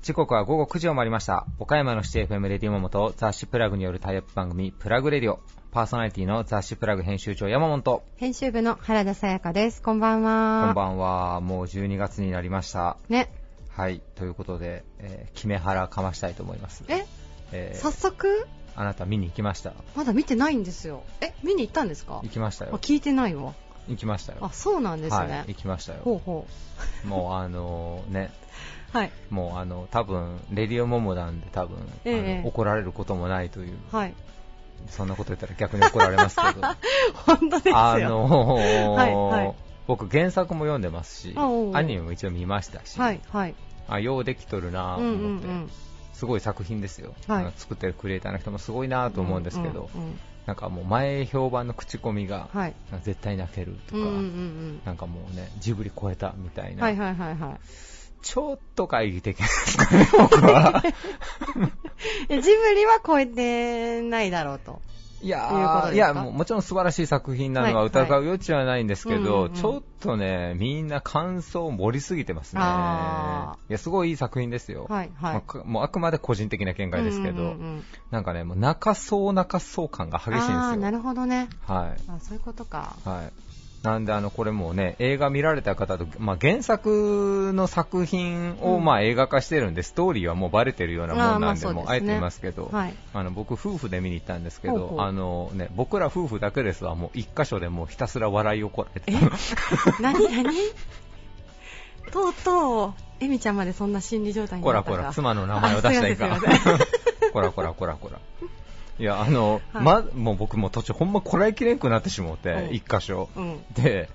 時刻は午後9時を回りました。岡山のシティ FM レディモモと雑誌プラグによるタイアップ番組、プラグレディオ。パーソナリティの雑誌プラグ編集長山本と、編集部の原田さやかです。こんばんは。こんばんは。もう12月になりました。ね。はい。ということで、えー、決め腹かましたいと思います。え、えー早速？あなた見に行きました？まだ見てないんですよ。え、見に行ったんですか？行きましたよ。あ聞いてないわ。行きましたよ。あ、そうなんですね。はい、行きましたよ。ほうほ もうあのね、う。はい。もうあの、多分、レディオモモなんで多分、ええ怒られることもないという、はい。そんなこと言ったら逆に怒られますけど、本当ですよ。あのーはいはい僕原作も読んでますし、アニメも一応見ましたし、はい、はい。あ、ようできとるなぁとうんう思って、んうん。すごい作品ですよ、はい作ってるクリエイターの人もすごいなぁと思うんですけど、うんうんうんなんかもう前評判の口コミが、はい。絶対泣けるとか、うんうんうんなんかもうね、ジブリ超えたみたいうん。な、はいはいはいはい。ちょっと懐疑的ですかね、僕は。えジブリは超えてないだろうと。いやいやもちろん素晴らしい作品なのははい疑う余地はないんですけど、ちょっとね、みんな感想盛りすぎてますね。あいや、すごいいい作品ですよ。はいはいまあかもうあくまで個人的な見解ですけど、うんうんうんなんかね、もう泣かそう泣かそう感が激しいんですよ。なるほどね。はい。あそういうことか。はい。なんで、あの、これもうね、映画見られた方と、まあ、原作の作品を、うん。まあ、映画化してるんで、ストーリーはもうバレてるようなもんなんで、ああえて言いますけど、はい。あの、僕、夫婦で見に行ったんですけど、ほうほう。あのね、僕ら夫婦だけですわ、もう一箇所でもうひたすら笑いをこられてえ？何何？とうとう、エミちゃんまでそんな心理状態になったか。こらこら、妻の名前を出したらいいか。こらこらこらこら。いや、あの、はいま、もう僕もう途中ほんまこらえきれんくなってしもうてう、ん一箇所。うん。で、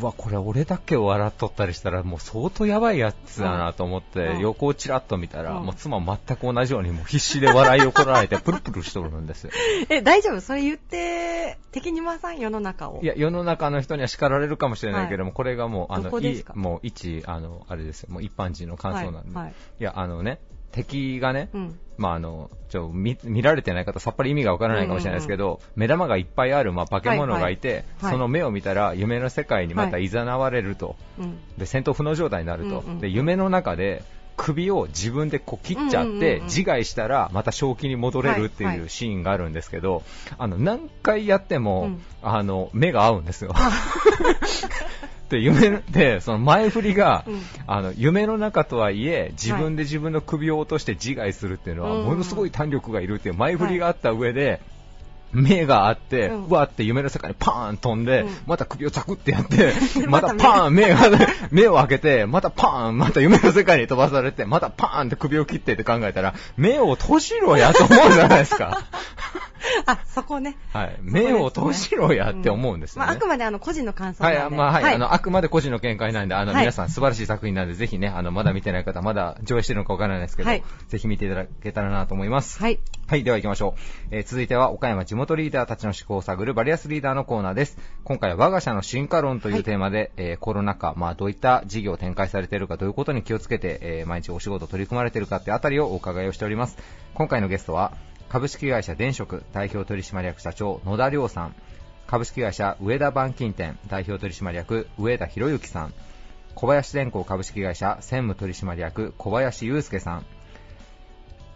うわ、これ俺だけ笑っとったりしたらもう相当やばいやつだなと思って、うん横をチラッと見たら、うんもう妻全く同じようにもう必死で笑いをこられて プルプルしとるんですよ。え、大丈夫？それ言って、敵に回さん世の中を。いや、世の中の人には叱られるかもしれないけども、これがもう、あの、もう一、あの、あれですよ、もう一般人の感想なんで。はいはいいや、あのね、敵がね、うん。まああの、ちょ、見、見られてない方、さっぱり意味がわからないかもしれないですけど、目玉がいっぱいある、まあ、化け物がいて、はいはいはいその目を見たら、夢の世界にまた誘われると。うん。で、戦闘不能状態になると。うんうんで、夢の中で、首を自分でこう切っちゃって、うんうんうんうん自害したらまた正気に戻れるってはいはいいうシーンがあるんですけど、あの、何回やっても、うんあの、目が合うんですよ。で、夢で、その前振りが、うん。あの、夢の中とはいえ、自分で自分の首を落として自害するっていうのは、うん。ものすごい弾力がいるっていう前振りがあった上で、目があって、うんうわって夢の世界にパーン飛んで、うんまた首をザクってやって、またパーン目が、目を開けて、またパーン、また夢の世界に飛ばされて、またパーンって首を切ってって考えたら、目を閉じろやと思うじゃないですか。あ、そこね。はい。目を閉じろやって思うんですよね。まあ、あくまであの、個人の感想はなんで。い、まあ、はい、あの、あくまで個人の見解なんで、あの、はい皆さん素晴らしい作品なんで、ぜひね、あの、まだ見てない方、まだ上映してるのかわからないですけど、はいぜひ見ていただけたらなと思います。はい。はい、では行きましょう。えー続いては、岡山地元リーダーたちの思考を探るバリアスリーダーのコーナーです。今回は我が社の進化論というテーマで、えーコロナ禍、まあ、どういった事業を展開されているか、どういうことに気をつけて、えー毎日お仕事取り組まれているかってあたりをお伺いをしております。今回のゲストは、株式会社電職代表取締役社長野田亮さん、株式会社上田板金店代表取締役上田博之さん、小林電工株式会社専務取締役小林祐介さん、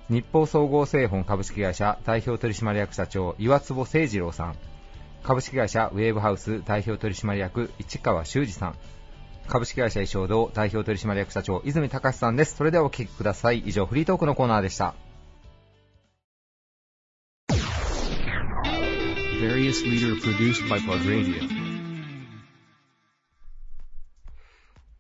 日報総合製本株式会社代表取締役社長岩坪誠二郎さん。株式会社ウェーブハウス代表取締役市川修二さん。株式会社衣装堂代表取締役社長泉隆さんです。それではお聞きください。以上フリートークのコーナーでした.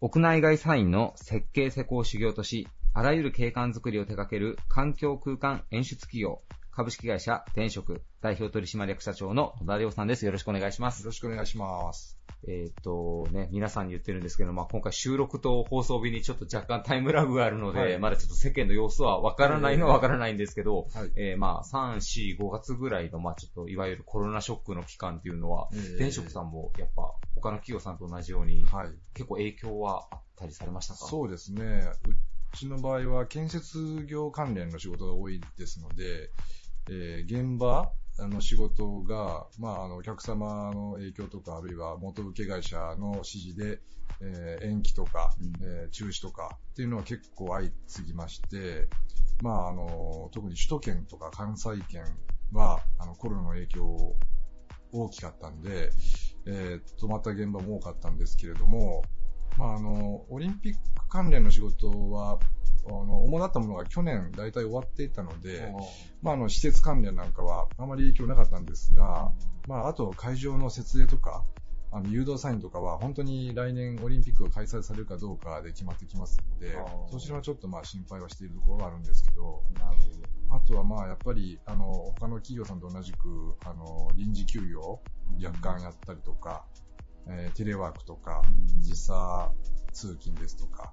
屋内外サインの設計施工修行としあらゆる景観づくりを手掛ける環境空間演出企業株式会社電職代表取締役社長の野田亮さんです。よろしくお願いします。よろしくお願いします。えっ、とね、皆さんに言ってるんですけど、まあ、今回収録と放送日にちょっと若干タイムラグがあるので、はい。まだちょっと世間の様子はわからないのはわからないんですけど、はい。えーまあ、3、4、5月ぐらいの、まあ、ちょっといわゆるコロナショックの期間っていうのは、えー。電職さんもやっぱ他の企業さんと同じように、はい。結構影響はあったりされましたか？そうですね。うちの場合は建設業関連の仕事が多いですので、えー現場、あの仕事が、まあ、あのお客様の影響とか、あるいは元請け会社の指示で、えー延期とか、えー中止とかっていうのは結構相次ぎまして、まあ、あの特に首都圏とか関西圏はあのコロナの影響大きかったんで、えー止まった現場も多かったんですけれども、まあ、あのオリンピック関連の仕事はあの主だったものが去年大体終わっていたので、まあ、あの施設関連なんかはあまり影響なかったんですが、まあ、あと会場の設営とか、あの誘導サインとかは本当に来年オリンピックが開催されるかどうかで決まってきますのでそちらはちょっとまあ心配はしているところはあるんですけど、なるあとはまあやっぱりあの他の企業さんと同じくあの臨時休業若干やったりとか、えーテレワークとか、時差通勤ですとか、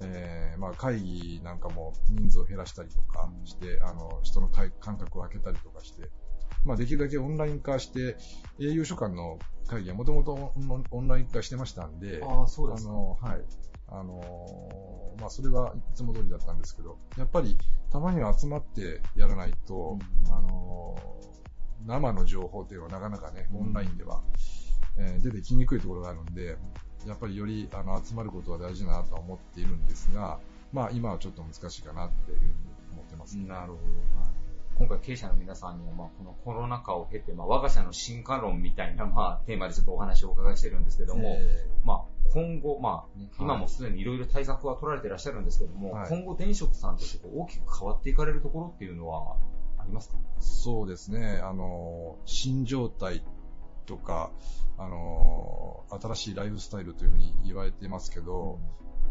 えーまあ、会議なんかも人数を減らしたりとかして、あの人の間間隔を空けたりとかして、まあ、できるだけオンライン化して、営業所間の会議はもともとオンライン化してましたんで、ああそうですか。あのはい。あのまあ、それはいつも通りだったんですけど、やっぱりたまには集まってやらないと、うん。あの生の情報っていうのはなかなかね、オンラインでは、えー出てきにくいところがあるんで、やっぱりよりあの集まることは大事だなとは思っているんですが、まあ今はちょっと難しいかなっていうふうに思ってます。なるほど。今回経営者の皆さんには、まあ、このコロナ禍を経て、まあ、我が社の進化論みたいな、まあ、テーマでちょっとお話をお伺いしてるんですけども、えまあ、今後、まあね、今もすでにいろいろ対策は取られていらっしゃるんですけども、はい今後、電職さんとして大きく変わっていかれるところっていうのはありますか？ーそうですね、あの新状態とか、あの新しいライフスタイルというふうに言われてますけど、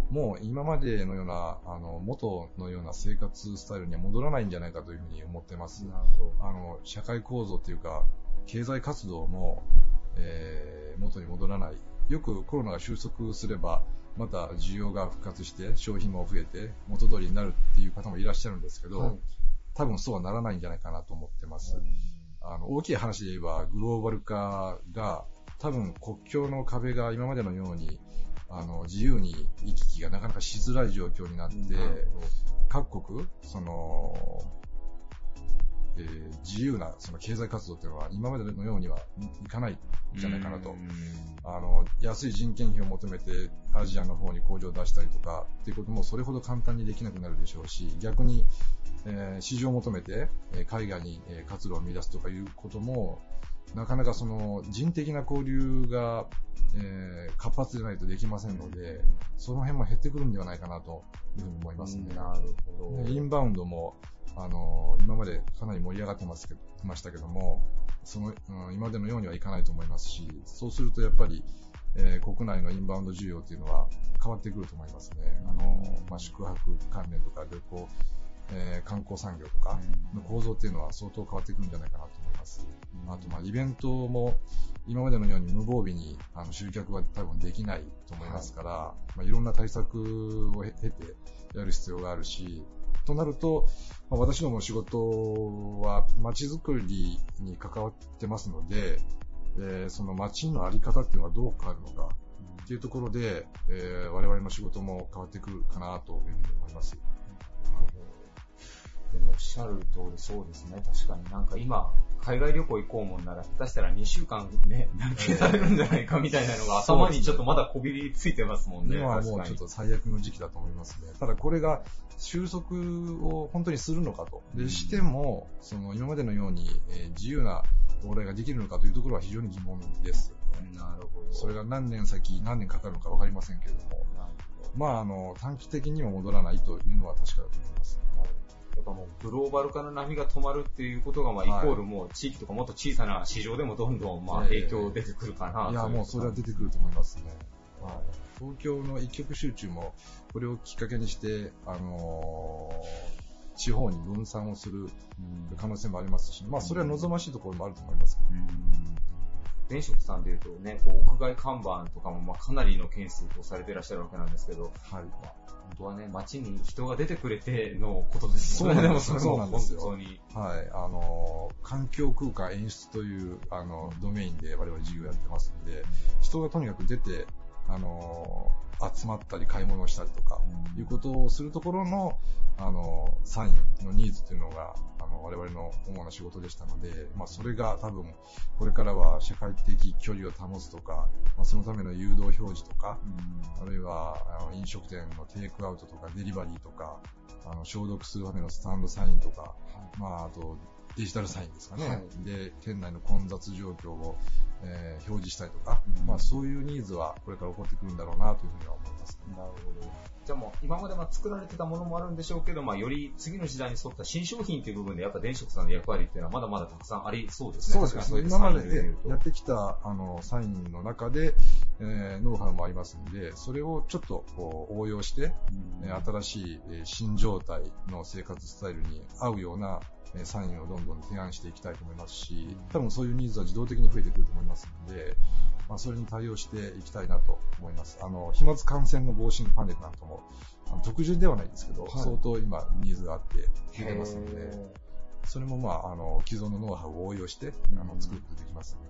もう今までのような、あの、元のような生活スタイルには戻らないんじゃないかというふうに思ってます。あの、社会構造というか、経済活動も、えー元に戻らない。よくコロナが収束すれば、また需要が復活して、消費も増えて、元通りになるっていう方もいらっしゃるんですけど、はい多分そうはならないんじゃないかなと思ってます。あの、大きい話で言えば、グローバル化が、多分国境の壁が今までのように、あの、自由に行き来がなかなかしづらい状況になって、各国、その、えー自由なその経済活動っていうのは今までのようにはいかないんじゃないかなと。あの、安い人件費を求めてアジアの方に工場を出したりとかっていうこともそれほど簡単にできなくなるでしょうし、逆に、えー市場を求めて、えー海外に、えー活路を見出すとかいうことも、なかなかその人的な交流が、えー活発でないとできませんので、その辺も減ってくるんではないかなというふうに思いますね。なるほど。でインバウンドも、あの、今までかなり盛り上がってますけどましたけども、その、うん今までのようにはいかないと思いますし、そうするとやっぱり、えー国内のインバウンド需要というのは変わってくると思いますね。あの、まあ、宿泊関連とか旅行、えー観光産業とかの構造っていうのは相当変わってくるんじゃないかなと思います。あと、まあ、イベントも今までのように無防備にあの集客は多分できないと思いますから、まあ、いろんな対策を経てやる必要があるし、となると、まあ、私どもの仕事は街づくりに関わってますので、えーその街のあり方っていうのはどう変わるのかっていうところで、えー我々の仕事も変わってくるかなというふうに思います。でもおっしゃる通りそうですね。確かになんか今、海外旅行行こうもんなら、下手したら2週間ね、投げられるんじゃないかみたいなのが頭にちょっとまだこびりついてますもんね。今はもうちょっと最悪の時期だと思いますね。ただこれが収束を本当にするのかと。で、しても、その今までのように、えー自由な往来ができるのかというところは非常に疑問です。なるほど。それが何年先、何年かかるのかわかりませんけれども、まあ、あの、短期的にも戻らないというのは確かだと思います。やっぱもうグローバル化の波が止まるっていうことが、まあ、イコはいールもう地域とかもっと小さな市場でもどんどん、まあ、ええ。影響出てくるかな。いや、もうそれは出てくると思いますね。はい。東京の一極集中も、これをきっかけにして、あのー地方に分散をする可能性もありますし、まあ、それは望ましいところもあると思いますけど、電職さんでいうとね、こう屋外看板とかもまあかなりの件数とされていらっしゃるわけなんですけど、はい。まあ本当はね、街に人が出てくれてのことですもんね。そうでそうなんですよ本当に。はい。あのー環境空間演出という、あの、ドメインで我々事業やってますので、人がとにかく出て、あのー集まったり買い物をしたりとか、いうことをするところの、あのーサインのニーズというのが、我々の主な仕事でしたので、まあ、それが多分これからは社会的距離を保つとか、まあ、そのための誘導表示とか、あるいは飲食店のテイクアウトとかデリバリーとかあの消毒するためのスタンドサインとか、まあ、あとデジタルサインですかね、はい。で店内の混雑状況を、えー表示したりとか、まあ、そういうニーズはこれから起こってくるんだろうなというふうには思います、ね。なるほど。じゃあもう今までまあ作られてたものもあるんでしょうけど、まあより次の時代に沿った新商品という部分でやっぱ電飾さんの役割っていうのはまだまだたくさんありそうですね。そうですね。今まででやってきたあのサインの中で、えーノウハウもありますので、それをちょっとこう応用して、えー新しいえー新状態の生活スタイルに合うようなえーサインをどんどん提案していきたいと思いますし、多分そういうニーズは自動的に増えてくると思いますので、まあ、それに対応していきたいなと思います。あの、飛沫感染の防止のパネルなんかも、あの特需ではないですけど、はい相当今ニーズがあって出てますので、へそれもまあ、あの、既存のノウハウを応用して、あの、作ることができますので。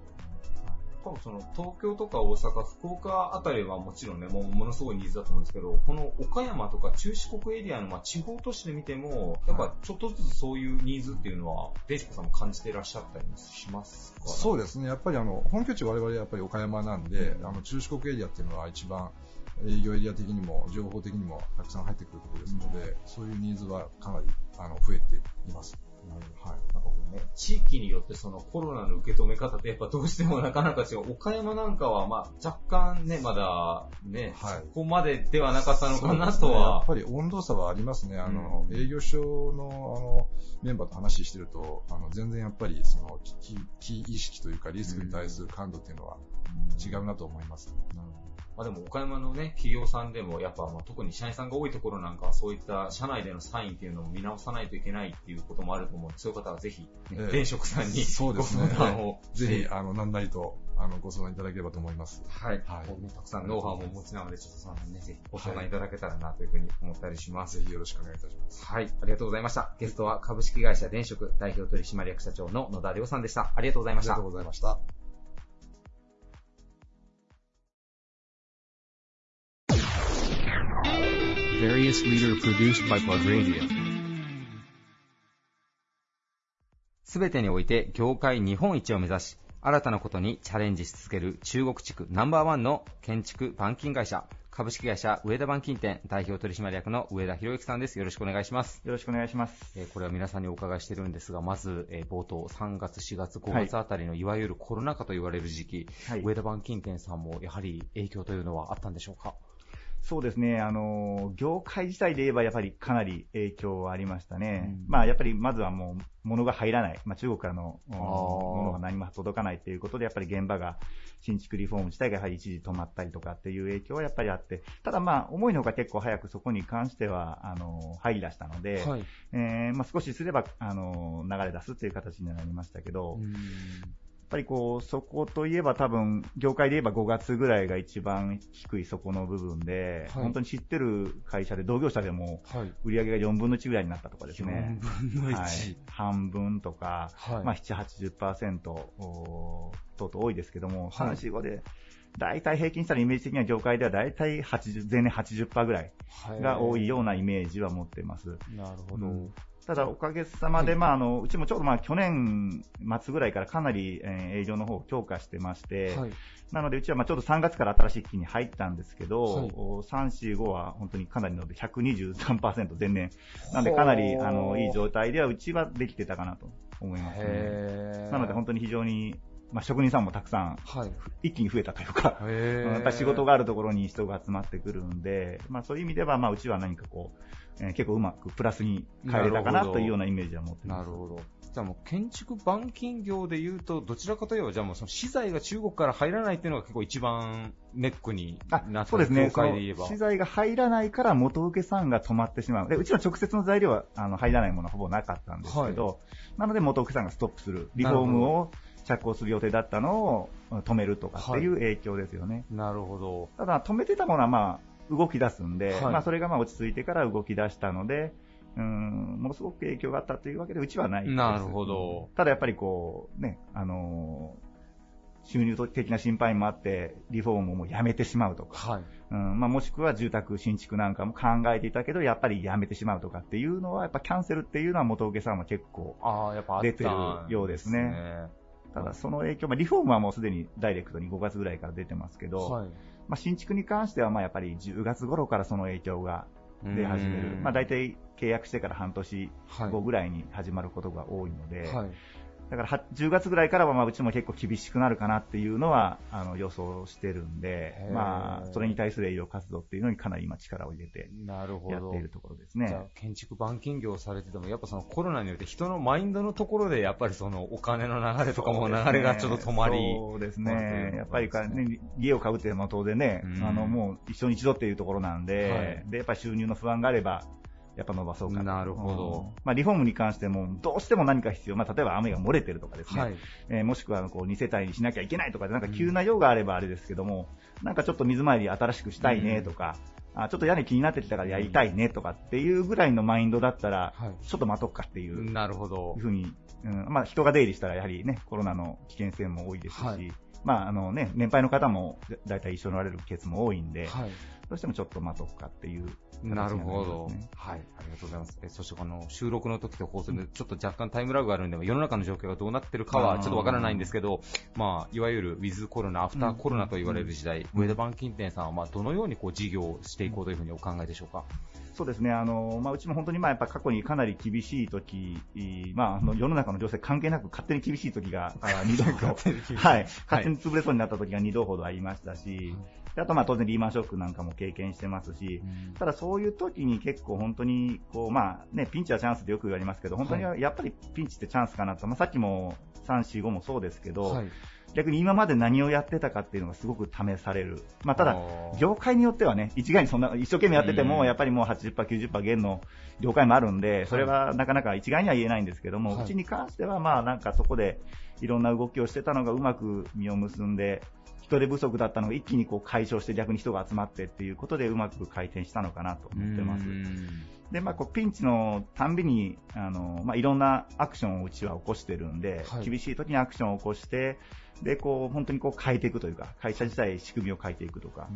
多分その東京とか大阪、福岡あたりはもちろんね、もうものすごいニーズだと思うんですけど、この岡山とか中四国エリアのまあ地方都市で見ても、やっぱちょっとずつそういうニーズっていうのは、デイシコさんも感じていらっしゃったりもしますか？でそうですね。やっぱりあの、本拠地我々やっぱり岡山なんで、あの、中四国エリアっていうのは一番営業エリア的にも情報的にもたくさん入ってくるところですので、そういうニーズはかなりあの増えています。はい。なんかこうね、地域によってそのコロナの受け止め方ってやっぱどうしてもなかなか違う。岡山なんかはまあ若干ね、まだね、はいそこまでではなかったのかなそうですねやとはっ。ぱり温度差はありますね。あの、うん営業所のあのメンバーと話してると、あの全然やっぱりその危機危機意識というかリスクに対する感度っていうのは違うなと思います。まあでも岡山のね、企業さんでもやっぱまあ特に社員さんが多いところなんかはそういった社内でのサインっていうのも見直さないといけないっていうこともあると思うそういう方はぜひ、ねえ職さんにそうですねご相談をぜひ、あの、何なりと、あの、ご相談いただければと思います。はい。はいたくさんノウハウもお持ちなので、ちょっとその辺ね、ぜひご相談いただけたらなというふうに思ったりします。ぜひよろしくお願いいたします。はい。ありがとうございました。ゲストは株式会社電職代表取締役社長の野田亮さんでした。ありがとうございましたありがとう。ございました。Various leader produced by Plug Radio. すべてにおいて業界日本一を目指し、新たなことにチャレンジし続ける中国地区ナンバーワンの建築板金会社、株式会社上田板金店代表取締役の上田博之さんです。よろしくお願いします。よろしくお願いします。えーこれは皆さんにお伺いしてるんですが、まず、えー冒頭3月、4月、5はい月あたりのいわゆるコロナ禍と言われる時期、はい上田板金店さんもやはり影響というのはあったんでしょうか？そうですね、あの、業界自体で言えばやっぱりかなり影響はありましたね。うん。まあやっぱりまずはもう物が入らない、まあ中国からのうんあー。物が何も届かないということで、やっぱり現場が新築リフォーム自体がやはり一時止まったりとかっていう影響はやっぱりあって、ただまあ思いのほか結構早くそこに関しては、あの、入り出したので、はい。えーまあ少しすれば、あの、流れ出すっていう形になりましたけど、ぱりこう、そこといえば多分、業界で言えば5月ぐらいが一番低いそこの部分で、はい本当に知ってる会社で、同業者でもはい。売り上げが4分の1ぐらいになったとかですね。4分の1。はい、半分とか、はいまあ7、80%おーとうとう多いですけども、はい3、4、5で、大体平均したらイメージ的には業界では大体80、前年80%ぐらいが多いようなイメージは持ってます。なるほど。うんただ、おかげさまで、まあ、あの、うちもちょうど、まあ、去年末ぐらいからかなり、えー営業の方を強化してまして、はい。なので、うちは、まあ、ちょうど3月から新しい期に入ったんですけど、はいお3、4、5は本当にかなりので、123%前年。なんで、かなり、あの、いい状態では、うちはできてたかなと思いますね。なので、本当に非常に、まあ、職人さんもたくさん、はい。一気に増えたというか、やっぱり仕事があるところに人が集まってくるんで、まあそういう意味では、まあうちは何かこう、えー結構うまくプラスに変えれたかなというようなイメージは持ってます。なるほど。じゃあもう建築板金業で言うと、どちらかといえば、じゃあもうその資材が中国から入らないっていうのが結構一番ネックになあったそうですね。資材が入らないから元請けさんが止まってしまう。でうちは直接の材料はあの入らないものはほぼなかったんですけど、なので元請けさんがストップする。リフォームを着工する予定だったのをうん止めるとかっていう影響ですよね。なるほど。ただ、止めてたものはまあ、動き出すんで、はいまあ、それがまあ落ち着いてから動き出したので、うん、ものすごく影響があったというわけで、うちはないです。なるほど。ただやっぱりこう、ね、あのー収入的な心配もあって、リフォームをもうやめてしまうとか、はい。うんまあ、もしくは住宅新築なんかも考えていたけど、やっぱりやめてしまうとかっていうのは、やっぱキャンセルっていうのは元請けさんは結構、ああ、やっぱあったん出てるようですねただその影響、まあ、リフォームはもうすでにダイレクトに5月ぐらいから出てますけど、はい。まあ、新築に関してはまあやっぱり10月頃からその影響が出始める、まあ、大体契約してから半年はい後ぐらいに始まることが多いので、はい。だからは10月ぐらいからはまあうちも結構厳しくなるかなっていうのはあの予想してるんでまあ、それに対する営業活動っていうのにかなり今力を入れてやってい。るところですね。建築板金業されてても、やっぱそのコロナによって人のマインドのところで、やっぱりそのお金の流れとかも流れがちょっと止まり。そうですそうですね。ねやっぱりか、ね、家を買うっていうのは当然ね、うんあの、もう一生に一度っていうところなんで、はいで、やっぱり収入の不安があれば、やっぱ伸ばそうかとなるほどうんまあ、リフォームに関しても、どうしても何か必要。まあ、例えば雨が漏れてるとかですね。はい。えーもしくは、こう、2世帯にしなきゃいけないとかで、なんか急な用があればあれですけども、なんかちょっと水回り新しくしたいねとか、あちょっと屋根気になってきたからやりたいねとかっていうぐらいのマインドだったら、はいちょっと待とうかっていうなるほどいう。ふうに、うんまあ、人が出入りしたらやはりね、コロナの危険性も多いですし、はいまあ、あのね、年配の方もだいたい一緒におられるケースも多いんで、はい。どうしてもちょっと待とうかっていう形になるほど。はい。ありがとうございます。えそしてこの収録の時と放送でちょっと若干タイムラグがあるんで、世の中の状況がどうなってるかはちょっとわからないんですけど、まあ、いわゆるウィズコロナ、アフターコロナと言われる時代、上田板金店さんはまあどのようにこう事業をしていこうというふうにお考えでしょうか？そうですね、あのまあ、うちも本当にまあやっぱ過去にかなり厳しい時、まあ、あの世の中の情勢関係なく勝手に厳しい時があ2度ほど、はい、勝手に潰れそうになった時が2度ほどありましたし、であとまあ当然リーマンショックなんかも経験してますし、ただそういう時に結構本当にこう、まあね、ピンチはチャンスってよく言われますけど、本当にやっぱりピンチってチャンスかなと、まあ、さっきも3、4、5もそうですけど、はい。逆に今まで何をやってたかっていうのがすごく試される。まあ、ただ業界によってはね、一概にそんな、一生懸命やっててうん。も、やっぱりもう80%、90%減の業界もあるんで、それはなかなか一概には言えないんですけども、はい。うちに関しては、まあなんかそこでいろんな動きをしてたのがうまく実を結んで、人手不足だったのが一気にこう解消して逆に人が集まってっていうことでうまく回転したのかなと思ってます。で、まあ、こうピンチのたんびに、あの、まあ、いろんなアクションをうちは起こしてるんで、はい。厳しい時にアクションを起こして、で、こう、本当にこう変えていくというか、会社自体仕組みを変えていくとか、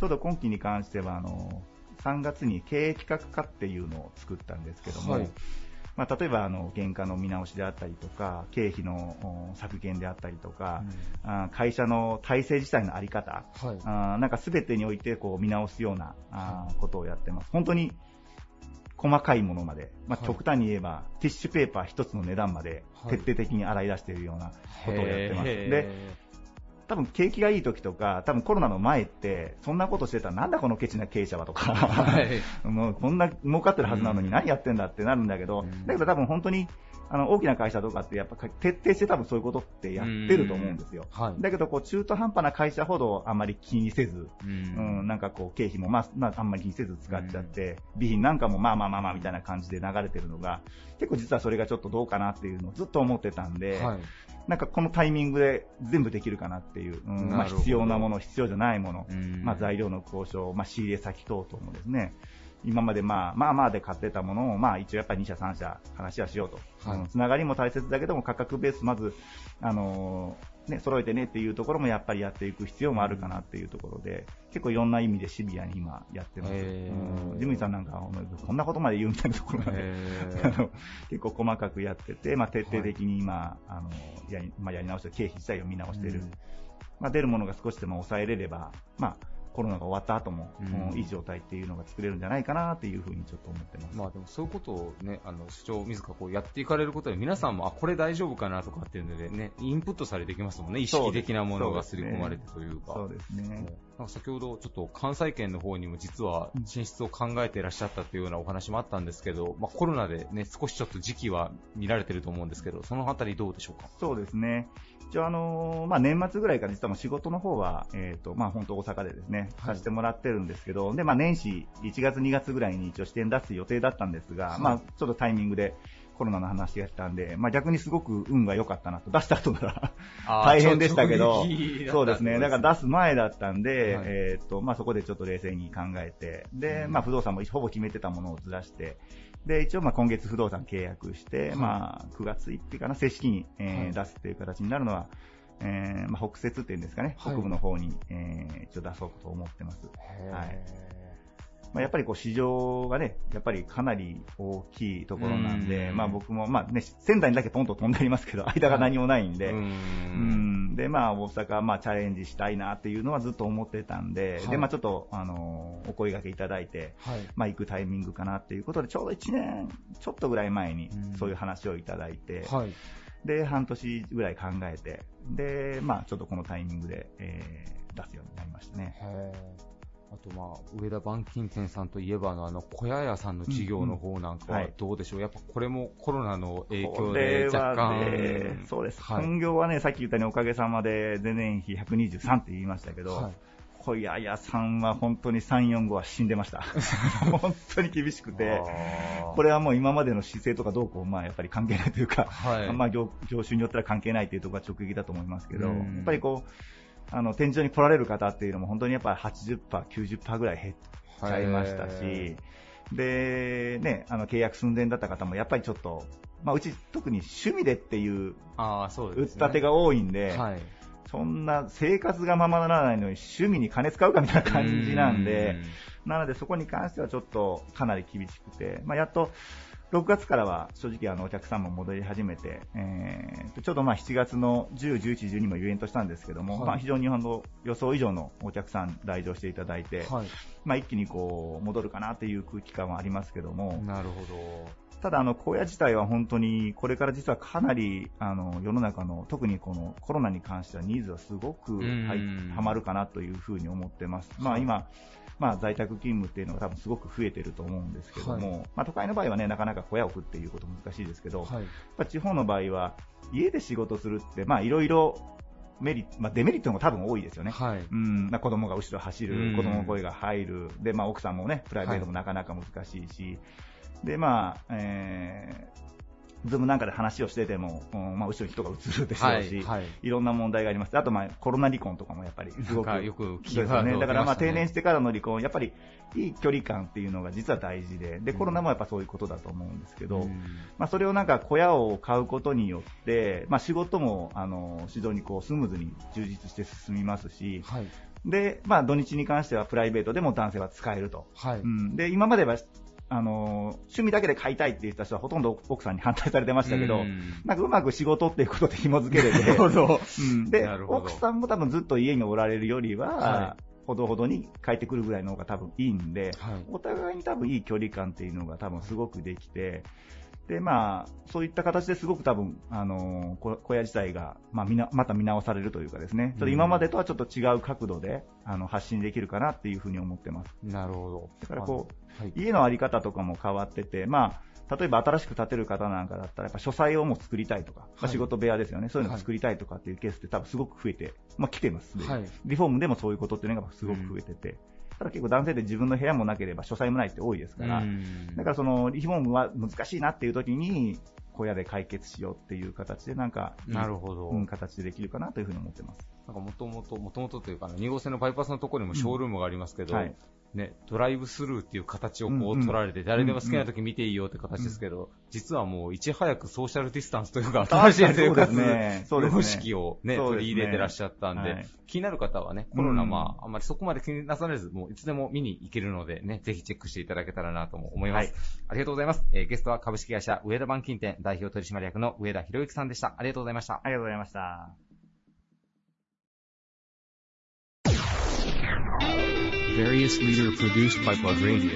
ちょうど今期に関しては、あの、3月に経営企画課っていうのを作ったんですけども、はいまあ、例えば、あの、原価の見直しであったりとか、経費のお削減であったりとか、あ会社の体制自体のあり方、はい。なんか全てにおいてこう見直すようなあーことをやってます。本当に細かいものまで、まあ、はい極端に言えば、ティッシュペーパー一つの値段まではい徹底的に洗い出しているようなことをやってます。へーで、多分景気がいい時とか、多分コロナの前って、そんなことしてたらなんだこのケチな経営者はとか、はい。もうこんな儲かってるはずなのにうん何やってんだってなるんだけど、うんだけど多分本当にあの大きな会社とかってやっぱ徹底して多分そういうことってやってると思うんですよ。はい。だけどこう中途半端な会社ほどあんまり気にせず、ううん、なんかこう経費もまあ、まあ、あんまり気にせず使っちゃって、備品なんかもまあまあまあまあみたいな感じで流れてるのが、結構実はそれがちょっとどうかなっていうのをずっと思ってたんで、はい。なんかこのタイミングで全部できるかなっていう、うんまあ、必要なもの、必要じゃないもの、うん。まあ、材料の交渉、まあ、仕入れ先等々もですね、今までまあまあまあで買ってたものを、まあ一応やっぱり2社3社話はしようと。はい。うんつながりも大切だけども価格ベースまず、あのーね、揃えてねっていうところもやっぱりやっていく必要もあるかなっていうところで、結構いろんな意味でシビアに今やってます。へー。うん。ジムニさんなんか、こんなことまで言うみたいなところまで、へ あーの結構細かくやってて、まあ、徹底的に今、あのやりまあ、やり直して、経費自体を見直している、うん。まあ、出るものが少しでも抑えれれば、まあ、コロナが終わった後も、うんうんいい状態っていうのが作れるんじゃないかなっていうふうにちょっと思ってます。まあでもそういうことをね、あの、主張自らこうやっていかれることで、皆さんも、あ、これ大丈夫かなとかっていうのでね、インプットされてきますもんね。意識的なものが刷り込まれてというか。そうですね。なんか先ほどちょっと関西圏の方にも実は進出を考えていらっしゃったというようなお話もあったんですけど、まあコロナでね、少しちょっと時期は見られてると思うんですけど、そのあたりどうでしょうか？そうですね。一応あのーまあ、年末ぐらいから実はもう仕事の方は、えっ、と、まあ、本当大阪でですね、はい。させてもらってるんですけど、で、まあ、年始、1月2月ぐらいに一応支店出す予定だったんですが、はい。まあ、ちょっとタイミングでコロナの話が来たんで、まあ、逆にすごく運が良かったなと、出した後なら大変でしたけど、そうですね、だから出す前だったんで、はい。えっ、と、まあ、そこでちょっと冷静に考えて、で、まあ、不動産もほぼ決めてたものをずらして、で、一応、まあ、今月不動産契約して、はい。まあ、9月1日かな、正式に、えーはい。出すっていう形になるのは、えーまあ、北節っていうんですかね、はい。北部の方に、えー一応出そうと思ってます。はい。へまあ、やっぱりこう市場がね、やっぱりかなり大きいところなんで、うん。まあ僕も、まあね、仙台にだけポンと飛んでありますけど、間が何もないんで、ーううん。んで、まあ大阪、まあチャレンジしたいなっていうのはずっと思ってたんで、はい。で、まあちょっと、あのーお声掛けいただいて、はい。まあ行くタイミングかなっていうことで、ちょうど1年ちょっとぐらい前にうん。そういう話をいただいて、はい。で、半年ぐらい考えて、で、まあちょっとこのタイミングで、えー出すようになりましたね。あとまあ、上田板金店さんといえばあの、あの、小屋屋さんの事業の方なんかはうんうんはいどうでしょう、やっぱこれもコロナの影響こで若ね干。そうです。はい本業はね、さっき言ったようにおかげさまで、前年比123って言いましたけど、はい小屋屋さんは本当に3、4後は死んでました。本当に厳しくて、これ、れはもう今までの姿勢とかどうこう、まあやっぱり関係ないというか、はい。まあ業業種によっては関係ないというところが直撃だと思いますけど、やうんっぱりこう、あの、展示場に来られる方っていうのも本当にやっぱり80%、90%ぐらい減っちゃいましたし、で、ね、あの、契約寸前だった方もやっぱりちょっと、まあうち特に趣味でっていうああ、そうです、ね。売った手が多いんで、はい。そんな生活がままならないのに趣味に金使うかみたいな感じなんで、なのでそこに関してはちょっとかなり厳しくて、まあ、やっと6月からは正直あのお客さんも戻り始めて、えーとちょうどまあ7月の10、11、12もイベントしたんですけども、はいまあ、非常にあの予想以上のお客さん来場していただいて、はい。まあ、一気にこう戻るかなっていう空気感はありますけども、なるほど。ただ、あの、荒野自体は本当に、これから実はかなり、あの、世の中の、特にこのコロナに関してはニーズはすごく、うんはい、はまるかなというふうに思ってます。まあはい今、まあ在宅勤務っていうのが多分すごく増えてると思うんですけども、まあ都会の場合はね、なかなか小屋を置くっていうこと難しいですけど、やっはい。ぱ地方の場合は、家で仕事するって、まあいろいろメリまあデメリットも多分多いですよね。はい。うん、まあ子供が後ろ走うんる、子供の声が入る、で、まあ奥さんもね、プライベートもなかなか難しいし、で、まあ、えー、ズームなんかで話をしてても、うんまあ後ろに人が映るでしょうし、はい。はい。いろんな問題があります。あと、まあ、コロナ離婚とかもやっぱりすごく。よく聞きそうですよね。だから、まあ、定年ししてからの離婚、やっぱり、いい距離感っていうのが実は大事で、で、うんコロナもやっぱそういうことだと思うんですけど、うんまあ、それをなんか小屋を買うことによって、まあ、仕事も、あの、非常にこう、スムーズに充実して進みますし、はい。で、まあ、土日に関してはプライベートでも男性は使えると。はい。うん、で、今までは、あの、趣味だけで買いたいって言った人はほとんど奥さんに反対されてましたけど、うん。なんかうまく仕事っていうことで紐付けれて、なるほど。うん、で奥さんも多分ずっと家におられるよりは、はほどほどに帰ってくるぐらいの方が多分いいんで、はい。お互いに多分いい距離感っていうのが多分すごくできて、で、まあ、そういった形ですごく多分、あのーこ小屋自体が、まあ、みな、また見直されるというかですね、それ今までとはちょっと違う角度で、あの、発信できるかなっていうふうに思ってます。なるほど。だからこう、はい。家のあり方とかも変わってて、まあ、例えば新しく建てる方なんかだったら、やっぱ書斎をもう作りたいとか、まはいあ仕事部屋ですよね、そういうのを作りたいとかっていうケースって多分すごく増えて、まあ来てます、ではい。リフォームでもそういうことっていうのがすごく増えてて、結構男性で自分の部屋もなければ書斎もないって多いですから、うんだからそのリフォームは難しいなっていう時に、小屋で解決しようっていう形でなんかなるほど。うん、形でできるかなというふうに思ってます。なんかもともと、もともとというか、2号線のバイパスのところにもショールームがありますけど、はいね、ドライブスルーっていう形をこう取られて、誰でも好きな時見ていいよって形ですけど、実はもういち早くソーシャルディスタンスというか、新しい生活様式をね、取り入れてらっしゃったんで、はい気になる方はね、コロナまあ、あんまりそこまで気になさらず、もういつでも見に行けるのでね、ぜひチェックしていただけたらなとも思います。はいありがとうございます。えーゲストは株式会社上田板金店代表取締役の上田博之さんでした。ありがとうございました。ありがとうございました。Various leader produced by Plug Radio.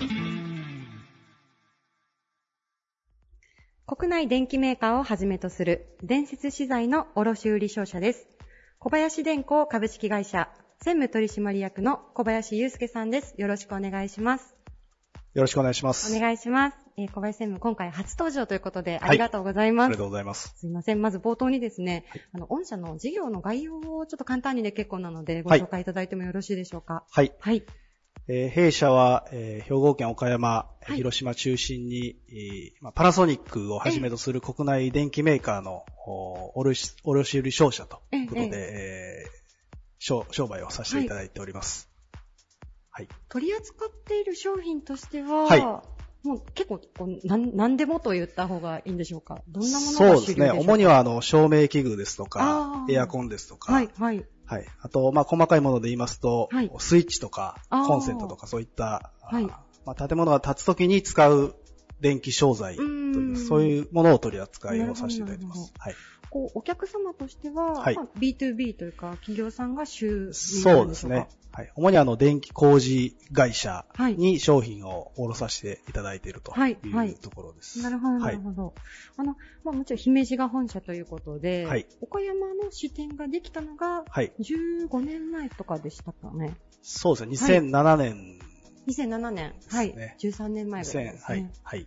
国内電機メーカーをはじめとする伝説資材の卸売商社です。小林電工株式会社専務取締役の小林祐介さんです。よろしくお願いします。よろしくお願いします。お願いします。えー小林専務、今回初登場ということでありがとうございます。ありがとうございます。すいません。まず冒頭にですね、あの、御社の事業の概要をちょっと簡単にで結構なので、ごはい紹介いただいてもよろしいでしょうか？はい。はい。えー弊社は、えー兵庫県岡山、はい広島中心に、えーまあ、パナソニックをはじめとする国内電機メーカーのお卸卸売商社ということで、えー商商売をさせていただいております。はい。取り扱っている商品としては、はいもう結構こうなん、なんでもと言った方がいいんでしょうか？どんなものそうですね。が主流でしょうか？主には、あの、照明器具ですとかエアコンですとか、はい、はい。はい。あと、まあ、細かいもので言いますと、はいスイッチとか、コンセントとか、そういった、はいまあ、建物が建つときに使う電気商材とういう、んそういうものを取り扱いをさせていただいてます。はい。こう、お客様としては、はいまあ、B2B というか、企業さんが主そうですね。はい。主にあの、電気工事会社はいに商品を卸させていただいているとはいはいいうところです。なるほど、なはいる。ほど。あの、まあもちろん姫路が本社ということで、はい岡山の支店ができたのが、はい。15年前とかでしたかね。そうですね。2007年2007年。はい。ね13年前ぐらいですね。はい。はい。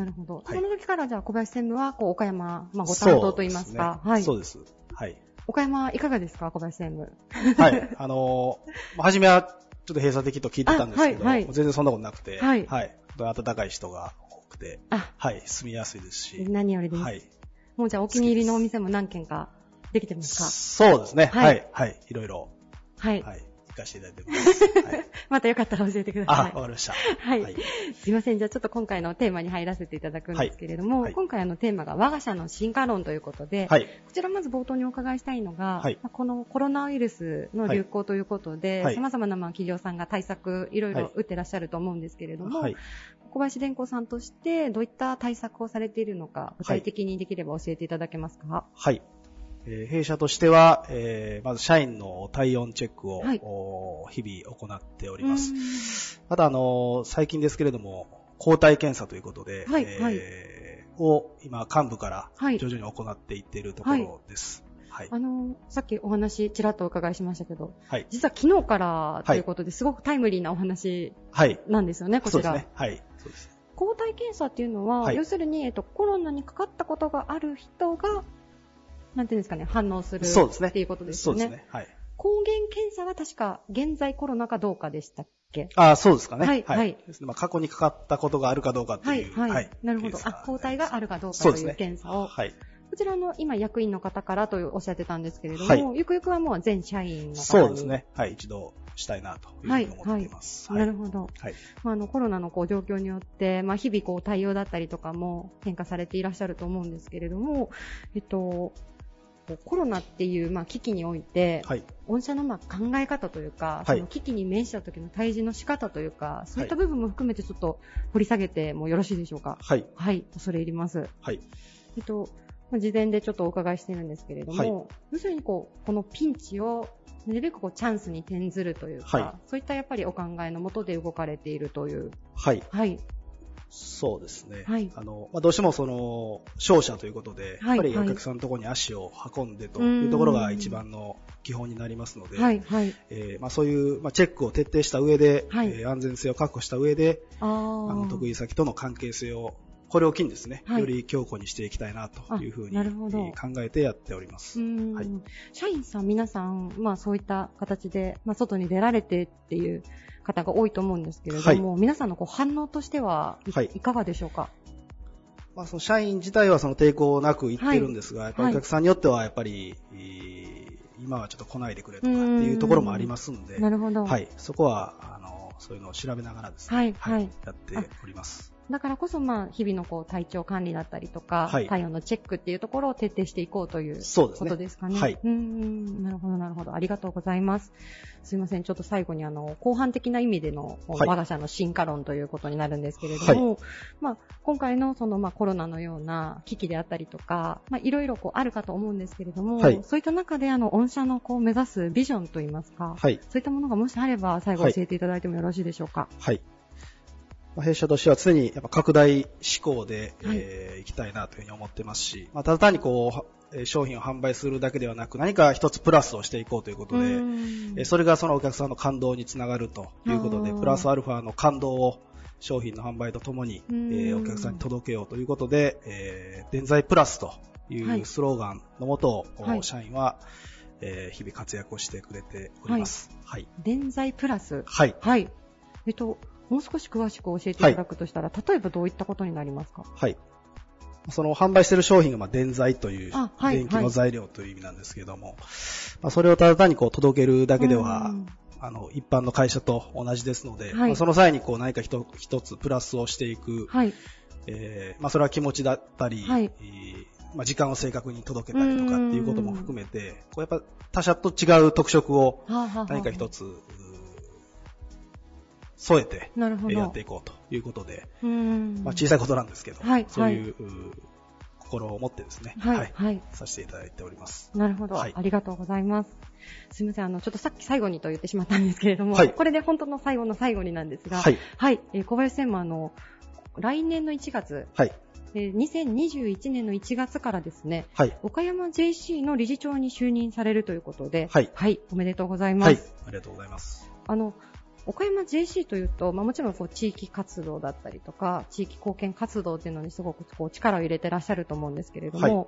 なるほど。はいその時からじゃあ小林専務は、こう、岡山、まあご担当といいますか。はい。そうですね。はい。岡山いかがですか小林専務？はい。あのー、まあ初めはちょっと閉鎖的と聞いてたんですけど、あはいはい全然そんなことなくて、はいはい。本当に温かい人が多くて、あ、はい。住みやすいですし、何よりです。はい。もうじゃあお気に入りのお店も何軒かできてますか？そうですね。はいはい。はい。いろいろ、はい。はい。行かせていただいてます。はい。またよかったら教えてくだあ、さい。わかりました。はいはい。すいません。じゃあちょっと今回のテーマに入らせていただくんですけれども、はいはい今回あのテーマが我が社の進化論ということで、はい。こちらまず冒頭にお伺いしたいのが、このコロナウイルスの流行ということで、はい様々なまあ企業さんが対策いろいろはい打ってらっしゃると思うんですけれども、はい。小林電工さんとしてどういった対策をされているのか、具体的にできれば教えていただけますか？はい。えー弊社としては、えーまず社員の体温チェックを、はいお日々行っておおります。また、あのー最近ですけれども、抗体検査ということで、はいえーを今、幹部からはい徐々に行っていっているところです。はい。あの、さっきお話ちらっとお伺いしましたけど、はい。実は昨日からということで、すごくタイムリーなお話はい。なんですよね、こちら。そうですね。はい。そうです。抗体検査っていうのは、はい要するに、えっと、コロナにかかったことがある人が、なんていうんですかね、反応するそうですね。っていうことですよね。そうですね。はい。抗原検査は確か、現在コロナかどうかでしたっけ？あそうですかね。はいはいですねまあ、過去にかかったことがあるかどうかってはい、いう。はい。なるほど。あ、抗体があるかどうかという。検査を。はい。こちらの今役員の方からとおっしゃってたんですけれども、はいゆくゆくはもう全社員の方に。そうですね。はい。一度したいなというふうに思っています。なるほど。はい。まあ、あのコロナのこう状況によって、まあ、日々こう対応だったりとかも変化されていらっしゃると思うんですけれども、えっと、こうコロナっていうまあ危機において、はい。御社のまあ考え方というか、はいその危機に面した時の対峙の仕方というか、そういったはい部分も含めてちょっと掘り下げてもよろしいでしょうか？はい。はい、恐れ入ります。はい。えっと、まあ事前でちょっとお伺いしてるんですけれども、はい要するにこう、このピンチをなるべくこうチャンスに転ずるというか、はいそういったやっぱりお考えのもとで動かれているという。はい。はい。そうですね。はい。あの、まあ、どうしてもその、商社ということで、はいやっぱりはい。お客さんのところに足を運んでというところが一番の基本になりますので、はい、はい。えーまあ、そういう、まあ、チェックを徹底した上で、はい。えー安全性を確保した上で、あの、得意先との関係性を、これを機にですね、はい。より強固にしていきたいなというふうに、考えてやっております。はい。社員さん、皆さん、まあそういった形で、まあ外に出られてっていう方が多いと思うんですけれども、皆さんのこう反応としてはい,、はい。かがでしょうか？まあ、その社員自体はその抵抗なく言ってるんですが、やっぱりお客さんによってはやっぱり、えー今はちょっと来ないでくれとかっていうところもありますんで、なるほど。はい、そこは、あの、そういうのを調べながらですね、はいはい。やっております。だからこそ、まあ、日々のこう体調管理だったりとか、はい体温のチェックっていうところを徹底していこうというこ。とですかね。はい。うーん、なるほど、なるほど。ありがとうございます。すいません。ちょっと最後にあの、後半的な意味での、はい我が社の進化論ということになるんですけれども、まあ、今回のその、まあ、コロナのような危機であったりとか、まあ、いろいろこうあるかと思うんですけれども、はいそういった中であの、御社のこう目指すビジョンといいますか、はい。そういったものがもしあれば、最後はい教えていただいてもよろしいでしょうか？はい。まあ弊社としては常にやっぱ拡大志向で、はいえーいきたいなというふうに思ってますし、まあ、ただ単にこう商品を販売するだけではなく、何か一つプラスをしていこうということで、それがそのお客さんの感動につながるということでプラスアルファの感動を商品の販売とともに、えうんーお客さんに届けようということで、えー、電材プラスといはいうスローガンのもと、はい社員は、えー日々活躍をしてくれております。はい。電材プラス。はい。はい。えっと、もう少し詳しく教えていただくとしたら、例えばどういったことになりますか？はい。その販売している商品がまあ電材というあはい電気の材料という意味なんですけれども、まあ、それをただ単にこう届けるだけではうん。あの、一般の会社と同じですので、はい。まあその際にこう何か一一つプラスをしていく、はい。えーまあそれは気持ちだったり、はい。えーまあ時間を正確に届けたりとかっていうことも含めて、こうやっぱ他社と違う特色を何か一つ、添えてなるほど。えーやっていこうということで。まあ小さいことなんですけど、はいそういう、心を持ってですね、はい。はい。させていただいております。なるほど、はいありがとうございます。すみません、あの、ちょっとさっき最後にと言ってしまったんですけれども、はいこれで本当の最後の最後になんですが、はい。はい、えー小林専務、あの、来年の1月、はい。えー2021年の1月からですね、はい。岡山 JC の理事長に就任されるということで、はいおめでとうございます。はい。ありがとうございます。あの、岡山 JC というと、まあ、もちろんこう地域活動だったりとか、地域貢献活動っていうのにすごくこう力を入れてらっしゃると思うんですけれども、はい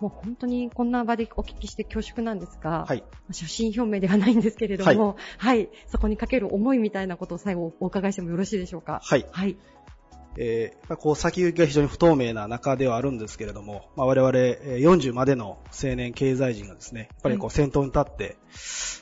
もう本当にこんな場でお聞きして恐縮なんですが、はい。写真表明ではないんですけれども、はい、そこにかける思いみたいなことを最後お伺いしてもよろしいでしょうか？はい。はい。えーこう先行きが非常に不透明な中ではあるんですけれども、まあ、我々えー40までの青年経済人がですね、やっぱりこう先頭に立って、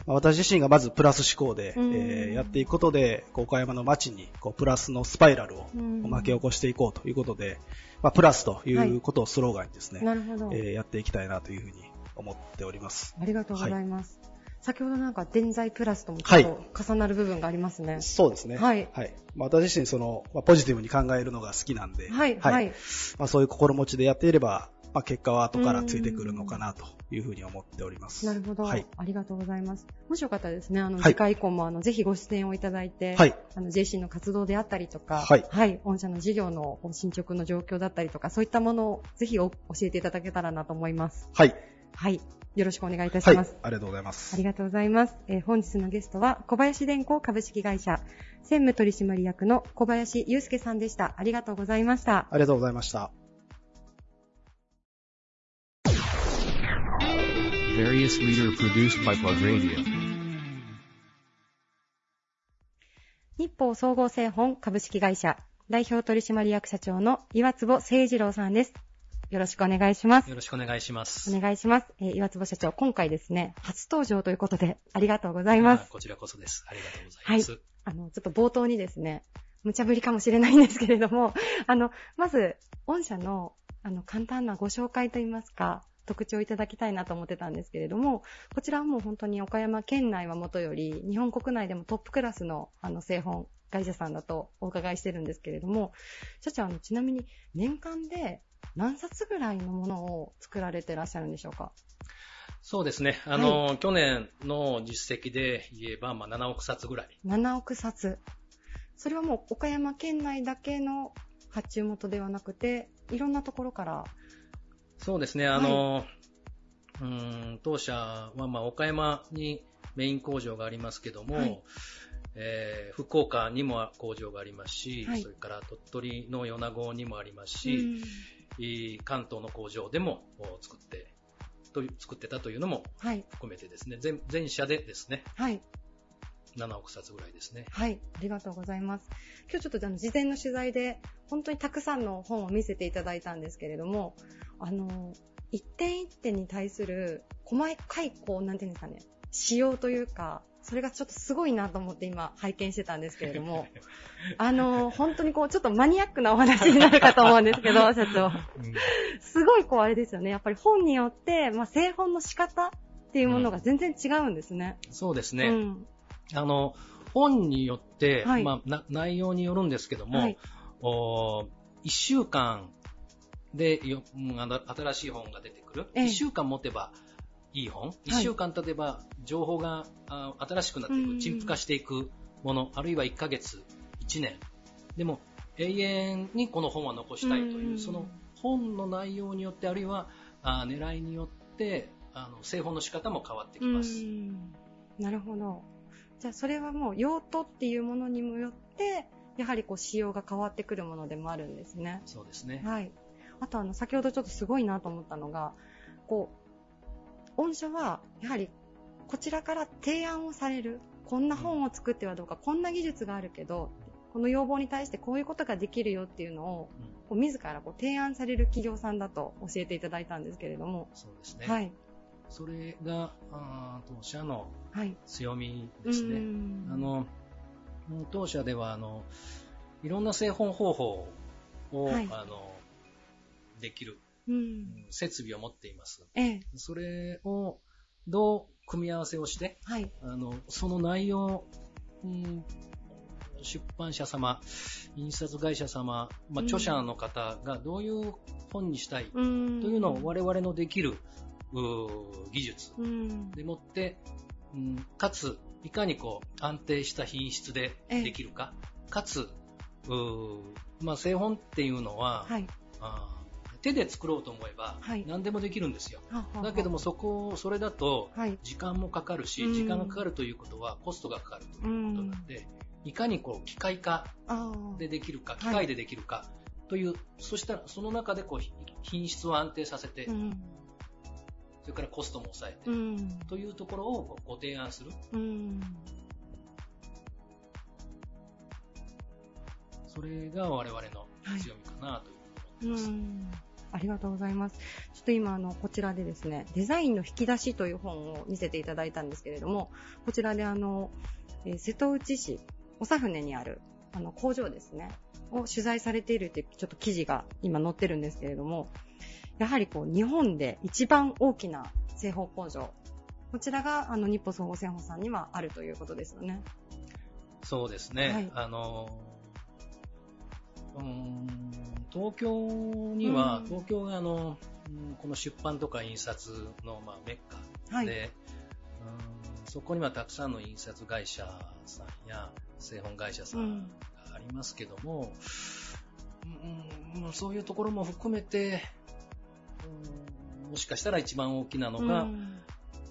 まあ私自身がまずプラス思考で、うんえーやっていくことで、岡山の街にこうプラスのスパイラルをうん巻き起こしていこうということで、まあ、プラスということをスローガンにですね、なるほど。えーやっていきたいなというふうに思っております。ありがとうございます。先ほどなんか、電材プラスともちょっと重なる部分がありますね。そうですね。はいまあ、私自身その、まあ、ポジティブに考えるのが好きなんで、はい、はい。まあ、そういう心持ちでやっていれば、まあ、結果は後からついてくるのかなというふうに思っております。なるほど、はい。ありがとうございます。もしよかったらですね、あの、はい次回以降も、あの、ぜひご出演をいただいて、はい。あの、JC の活動であったりとか、はい御社の事業の進捗の状況だったりとか、そういったものをぜひお教えていただけたらなと思います。はい。はい。よろしくお願いいたしはい。ます。ありがとうございます。ありがとうございます。えー本日のゲストは、小林電工株式会社、専務取締役の小林祐介さんでした。ありがとうございました。ありがとうございました。Various leader produced by Plug Radio. 日報総合製本株式会社、代表取締役社長の岩坪誠二郎さんです。よろしくお願いします。よろしくお願いします。お願いします。えー岩坪社長、今回ですね、初登場ということで、ありがとうございます。あこちらこそです。ありがとうございます。あの、ちょっと冒頭にですね、無茶ぶりかもしれないんですけれども、あの、まず、御社の、あの、簡単なご紹介といいますか、特徴をいただきたいなと思ってたんですけれども、こちらはもう本当に岡山県内はもとより、日本国内でもトップクラスの、あの、製本会社さんだとお伺いしてるんですけれども、社長、あの、ちなみに年間で何冊ぐらいのものを作られてらっしゃるんでしょうか？そうですね。あの、去年の実績で言えば、まあ、7億冊ぐらい。7億冊。それはもう岡山県内だけの発注元ではなくて、いろんなところから？そうですね。あの、うーん当社は、まあ、岡山にメイン工場がありますけども、はいえー福岡にも工場がありますし、はいそれから鳥取の米子にもありますし、いい関東の工場でもお作って、と作ってたというのもはい。含めてですね、全全社でですね、はい。7億冊ぐらいですね。はい。ありがとうございます。今日ちょっとあの事前の取材で、本当にたくさんの本を見せていただいたんですけれども、あの、一点一点に対する細かい、こう、なんていうんですかね、仕様というか、それがちょっとすごいなと思って今拝見してたんですけれども、あの、本当にこう、ちょっとマニアックなお話になるかと思うんですけど、社長。すごいこうあれですよね。やっぱり本によって、まあ、製本の仕方っていうものが全然違うんですね。そうですね。うん。あの、本によって、はいまあな、内容によるんですけども、はいお1週間でよ、新しい本が出てくる。ええ1週間持てばいい本？1週間経てば情報があ新しくなっていうんく、陳腐化していくもの、あるいは1ヶ月、1年。でも、永遠にこの本は残したいというう、んその本の内容によって、あるいはあ狙いによって、あの製本の仕方も変わってきます。うんなるほど。じゃあそれはもう用途っていうものにもよって、やはりこう仕様が変わってくるものでもあるんですね。そうですね。はい。あとあの、先ほどちょっとすごいなと思ったのが、こう、御社は、やはり、こちらから提案をされる。こんな本を作ってはどうか、こんな技術があるけど、この要望に対してこういうことができるよっていうのを、うんこう自らこう提案される企業さんだと教えていただいたんですけれども、そうですね。はい。それが、あー当社のはい。強みですね。うんあの、うん当社では、あの、いろんな製本方法を、はいあの、できる、う。うんん設備を持っています。ええ。それをどう組み合わせをして、はい。あの、その内容、うん出版社様、印刷会社様、まあ、うん著者の方がどういう本にしたいとうん。いうのを我々のできる技術うん。でもって、うんかつ、いかにこう安定した品質でできるか、かつ、うーまあ、製本っていうのは、はい。あー手で作ろうと思えばはい何でもできるんですよ。だけども、そこ、それだとはい。時間もかかるし、うん時間がかかるということはコストがかかるということなので、いかにこう機械化。でできるか、い機械でできるかという、そしたらその中でこうひ品質を安定させて、うん。それからコストも抑えて、うん。というところをご提案する。うん。それが我々の強みかなというふうに思っています。うん。ありがとうございます。ちょっと今、あの、こちらでですね、デザインの引き出しという本を見せていただいたんですけれども、こちらであの、えー瀬戸内市、長船にある、あの、工場ですね、を取材されているっていうちょっと記事が今載ってるんですけれども、やはりこう、日本で一番大きな製法工場、こちらが、あの、日本総合製法さんにはあるということですよね。そうですね。はいあの、うーん東京には、うん東京があの、うんこの出版とか印刷の、まあ、メッカはい。で、うんそこにはたくさんの印刷会社さんや製本会社さんがありますけども、うんうんそういうところも含めて、うんもしかしたら一番大きなのが、うん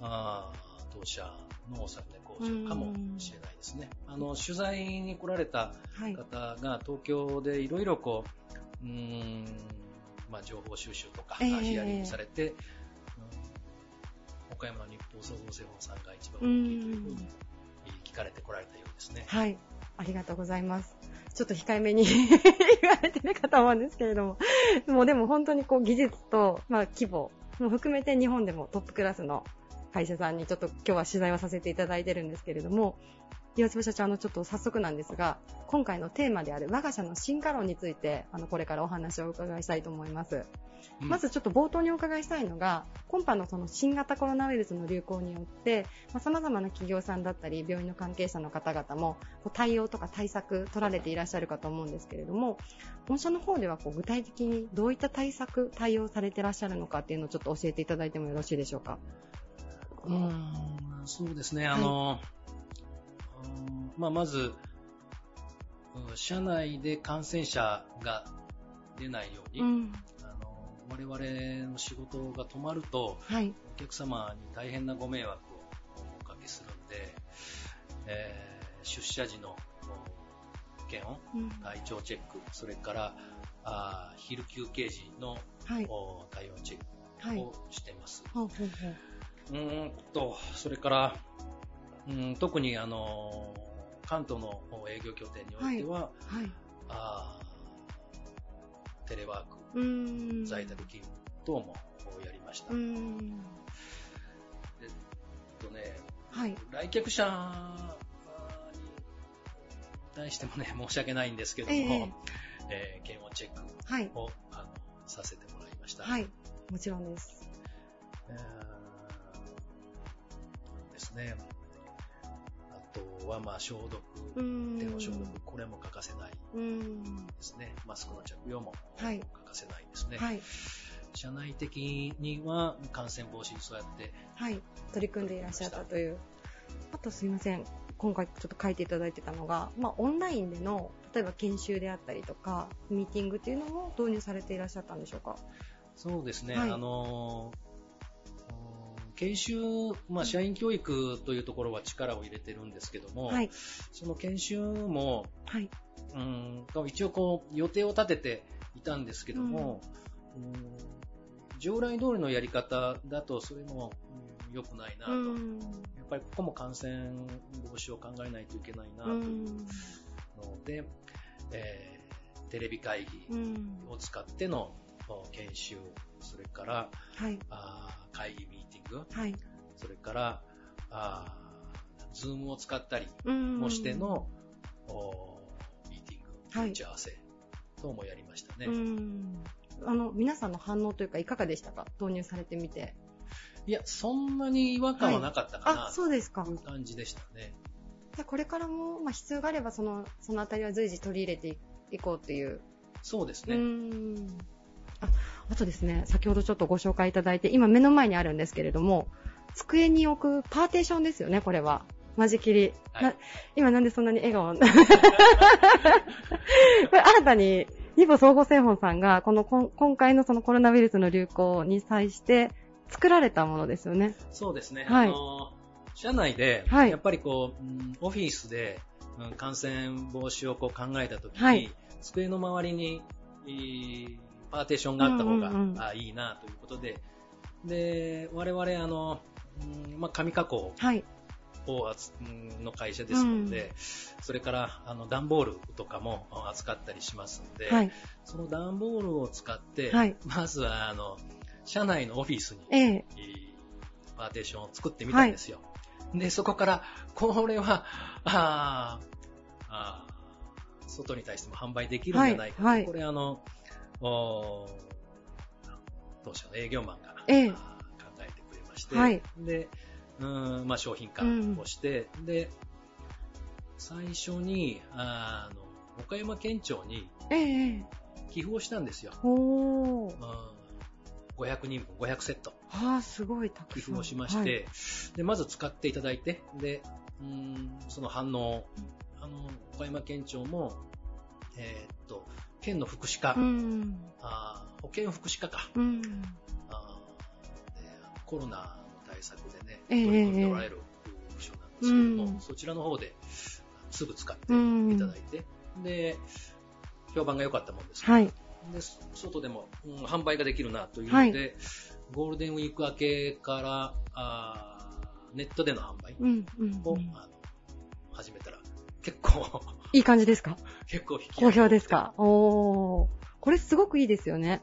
あー当社のお酒工場かもしれないですね。あの取材に来られたはい。方が東京でいろいろこう、うーん、まあ、情報収集とか、ええヒアリングされて、うん岡山日報総合製本さんが一番大きいというふうに聞かれてこられたようですね。はい。ありがとうございます。ちょっと控えめに 言われてるかと思うんですけれども。もうでも本当にこう技術と、まあ規模も含めて日本でもトップクラスの会社さんにちょっと今日は取材をさせていただいてるんですけれども、岩坪社長、あのちょっと早速なんですが、今回のテーマである我が社の進化論について、あのこれからお話をお伺いしたいと思います。うんまずちょっと冒頭にお伺いしたいのが、今般のその新型コロナウイルスの流行によって、まあ、様々な企業さんだったり、病院の関係者の方々も、こう対応とか対策取られていらっしゃるかと思うんですけれども、御社の方ではこう具体的にどういった対策、対応されていらっしゃるのかっていうのをちょっと教えていただいてもよろしいでしょうか？うーんそうですね、あの、うんまあ、まず、うん社内で感染者が出ないように、うん。あの我々の仕事が止まると、はい。お客様に大変なご迷惑をおかけするんで、えー出社時のお検温、うん体調チェック、それからあー昼休憩時の、はい。お体温チェッはい。クをしています。それから、うん特にあの関東の営業拠点においては、はい。あーテレワーク、うーん。在宅勤務等もやりました。うーん。えっとね、はい。来客者に対してもね、申し訳ないんですけども、えええー検温チェックはい。をあのさせてもらいました。はい。もちろんです。えーですね。あとは、まあ、消毒。手の消毒、これも欠かせないで。すね。マスクの着用もはい欠かせないですね。はい。社内的には感染防止にそうやって、はい。取り組んでいらっしゃったという。あとすいません。今回ちょっと書いていただいてたのが、まあ、オンラインでの、例えば研修であったりとか、ミーティングっていうのも導入されていらっしゃったんでしょうか？そうですね、はいあのー研修、まあ、社員教育というところは力を入れてるんですけども、はい。その研修も、はい。うん、一応こう予定を立てていたんですけども、うん従来通りのやり方だとそれもうん良くないなと、やっうん。ぱりここも感染防止を考えないといけないなとう。いうんので、えーテレビ会議うん。を使っての研修、それから、はい。あー会議ミーティング、はい。それから、あーズームを使ったりうんもしての、おミーティング、はい打ち合わせ等もやりましたね。うん。あの、皆さんの反応というか、いかがでしたか？導入されてみて。いや、そんなに違和感はなかったかな、あ、そうですかとい。う感じでしたね。じゃあこれからも、まあ、必要があれば、その、そのあたりは随時取り入れていこうっていう。うそうですね。あ、あとですね、先ほどちょっとご紹介いただいて、今目の前にあるんですけれども、机に置くパーテーションですよね、これは。間仕切り。はいな今なんでそんなに笑顔？これ新たに、ニボ総合製本さんが、この今回のそのコロナウイルスの流行に際して作られたものですよね。そうですね。はいあの、社内で、はいやっぱりこう、うんオフィスで、うん感染防止をこう考えたときに、はい机の周りに、いいパーテーションがあった方が、うんうんうん。あいいなということで、で、我々、あの、うんまあ、紙加工はい。を扱うんの会社ですので、それから、あの、段ボールとかも扱ったりしますので、はい。その段ボールを使って、はい。まずは、あの、社内のオフィスに、ええ。パーテーションを作ってみたんですよ。で、そこから、これは、あーあー外に対しても販売できるんじゃないかと、はい。はい。これあの、おー。当社の営業マンが、ええ。考えてくれまして、はい。で、うーんまあ、商品化をして、で、最初に、あの、岡山県庁にええええ。寄付をしたんですよ。おー。うん。500人分、500セット。はあ、すごいたくさん。寄付をしまして、で、まず使っていただいて、で、うーん、その反応、あの、岡山県庁も、えーっと、県の福祉課、はい。うん。あー保健福祉課か、うん。コロナの対策でね、ええ取り組んでおられる部署なんですけども、うんそちらの方ですぐ使ってうんいただいて、で、評判が良かったもんですからはい。で、外でも、うん販売ができるなというので、ゴールデンウィーク明けから、あーネットでの販売うん。うん。を、うんあの始めたら、結構、いい感じですか？結構引き好評ですか？おー。これすごくいいですよね。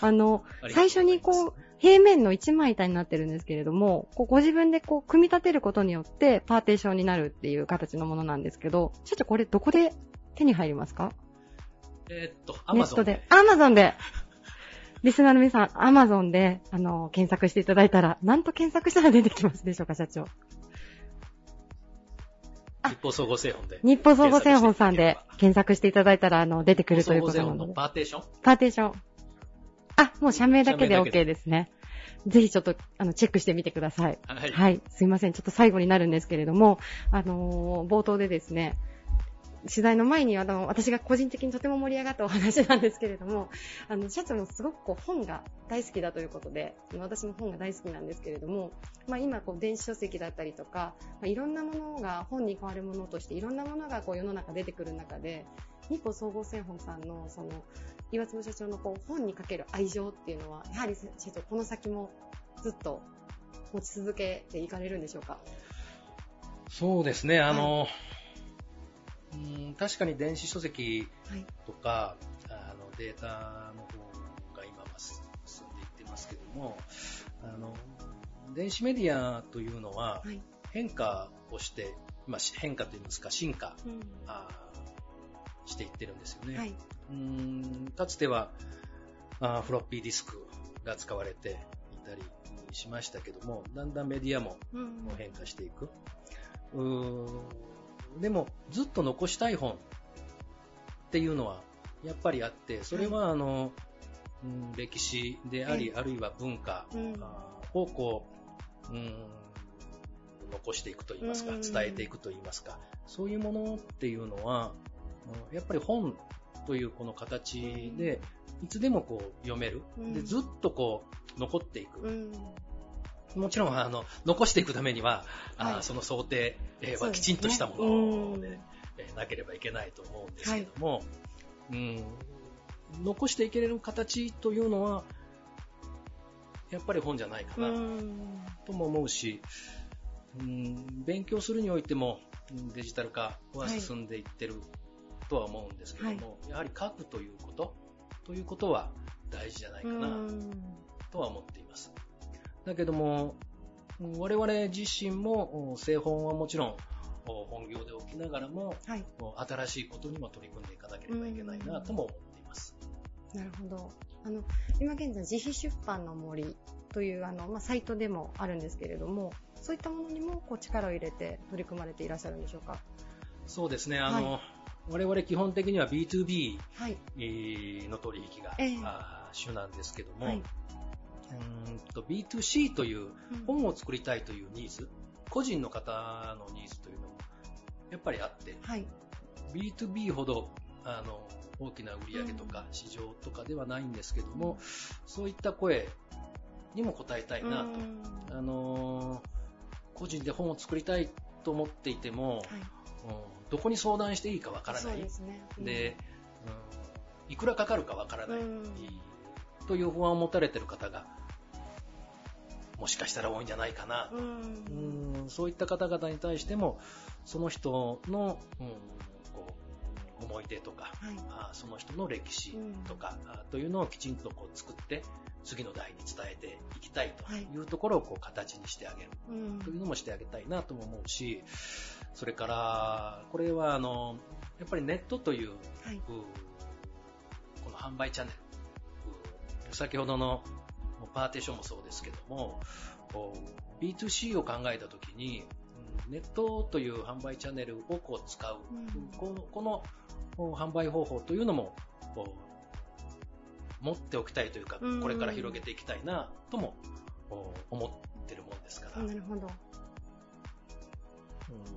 あのあ最初にこう、平面の一枚板になってるんですけれども、こうご自分でこう、組み立てることによって、パーテーションになるっていう形のものなんですけど、社長これどこで手に入りますか？えーっと、アネットでマゾンで。。アマゾンで。リスナーの皆さん、アマゾンで、あの、検索していただいたら、なんと検索したら出てきますでしょうか、社長。あ日報総合製本で。日報総合製本さんで検検索していただいたら、あの、出てくるということなので。パーテーション？パーテーション。あ、もう社名だけで OK ですね。ぜひちょっと、あの、チェックしてみてください。はい。はい。すいません。ちょっと最後になるんですけれども、あのー冒頭でですね、取材の前に、あの、私が個人的にとても盛り上がったお話なんですけれども、あの、社長もすごくこう本が大好きだということで、私も本が大好きなんですけれども、まあ今こう電子書籍だったりとか、まあ、いろんなものが本に変わるものとしていろんなものがこう世の中出てくる中で、日光総合製本さんのその、岩坪社長のこう本にかける愛情っていうのは、やはり社長この先もずっと持ち続けていかれるんでしょうか？そうですね、あの、うん確かに電子書籍はい。とか、あのデータの方が今は進んでいってますけども、あの、電子メディアというのははい。変化をして、まあ、し変化といいますか、進化うん。あーしていってるんですよね。はい。うんかつてはあーフロッピーディスクが使われていたりしましたけども、だんだんメディアもうん変化していく。うーでも、ずっと残したい本っていうのはやっぱりあって、それはあの、うん歴史であり、あるいは文化をこう、うん残していくといいますか、うん。伝えていくといいますか、そういうものっていうのは、うんやっぱり本というこの形で、いつでもこう読める。うん。でずっとこう残っていく。うん。もちろん、あの、残していくためには、はいその想定はきちんとしたもうんので、えーなければいけないと思うんですけども、うん、残していけれる形というのは、やっぱり本じゃないかうな、ん。とも思うし、うん、勉強するにおいてもうんデジタル化は進んでいってるとは思うんですけども、やはり書くということということは、大事じゃないかなとは思っています。だけども、我々自身も製本はもちろん本業で起きながらも、はい、新しいことにも取り組んでいかなければいけないなとも思っています。なるほど。あの、今現在自費出版の森というあの、まあ、サイトでもあるんですけれども、そういったものにもこう力を入れて取り組まれていらっしゃるんでしょうか？そうですね。あの、はい。我々基本的には B2B の取引が、えー、主なんですけども、はい、うんと B2C という本を作りたいというニーズ、うん、個人の方のニーズというのもやっぱりあって、はい、B2B ほどあの大きな売り上げとか市場とかではないんですけども、うん、そういった声にも応えたいなと、うん、あの個人で本を作りたいと思っていても、はい、どこに相談していいかわからない。で、ね。うん、いくらかかるかわからない、という不安を持たれている方が、もしかしたら多いんじゃないかな。と。うん。そういった方々に対しても、その人の、うんこう思い出とか、はい、あその人の歴史とか、うん、というのをきちんとこう作って、次の代に伝えていきたいとい。うところをこう形にしてあげる。というのもしてあげたいなとも思うし、それから、これはあの、やっぱりネットという、はい、この販売チャンネル、先ほどのパーテーションもそうですけども、B2C を考えたときに、ネットという販売チャンネルをこう使う、うん、このこの販売方法というのも持っておきたいというか、これから広げていきたいなとも思ってるもんですから。なるほど。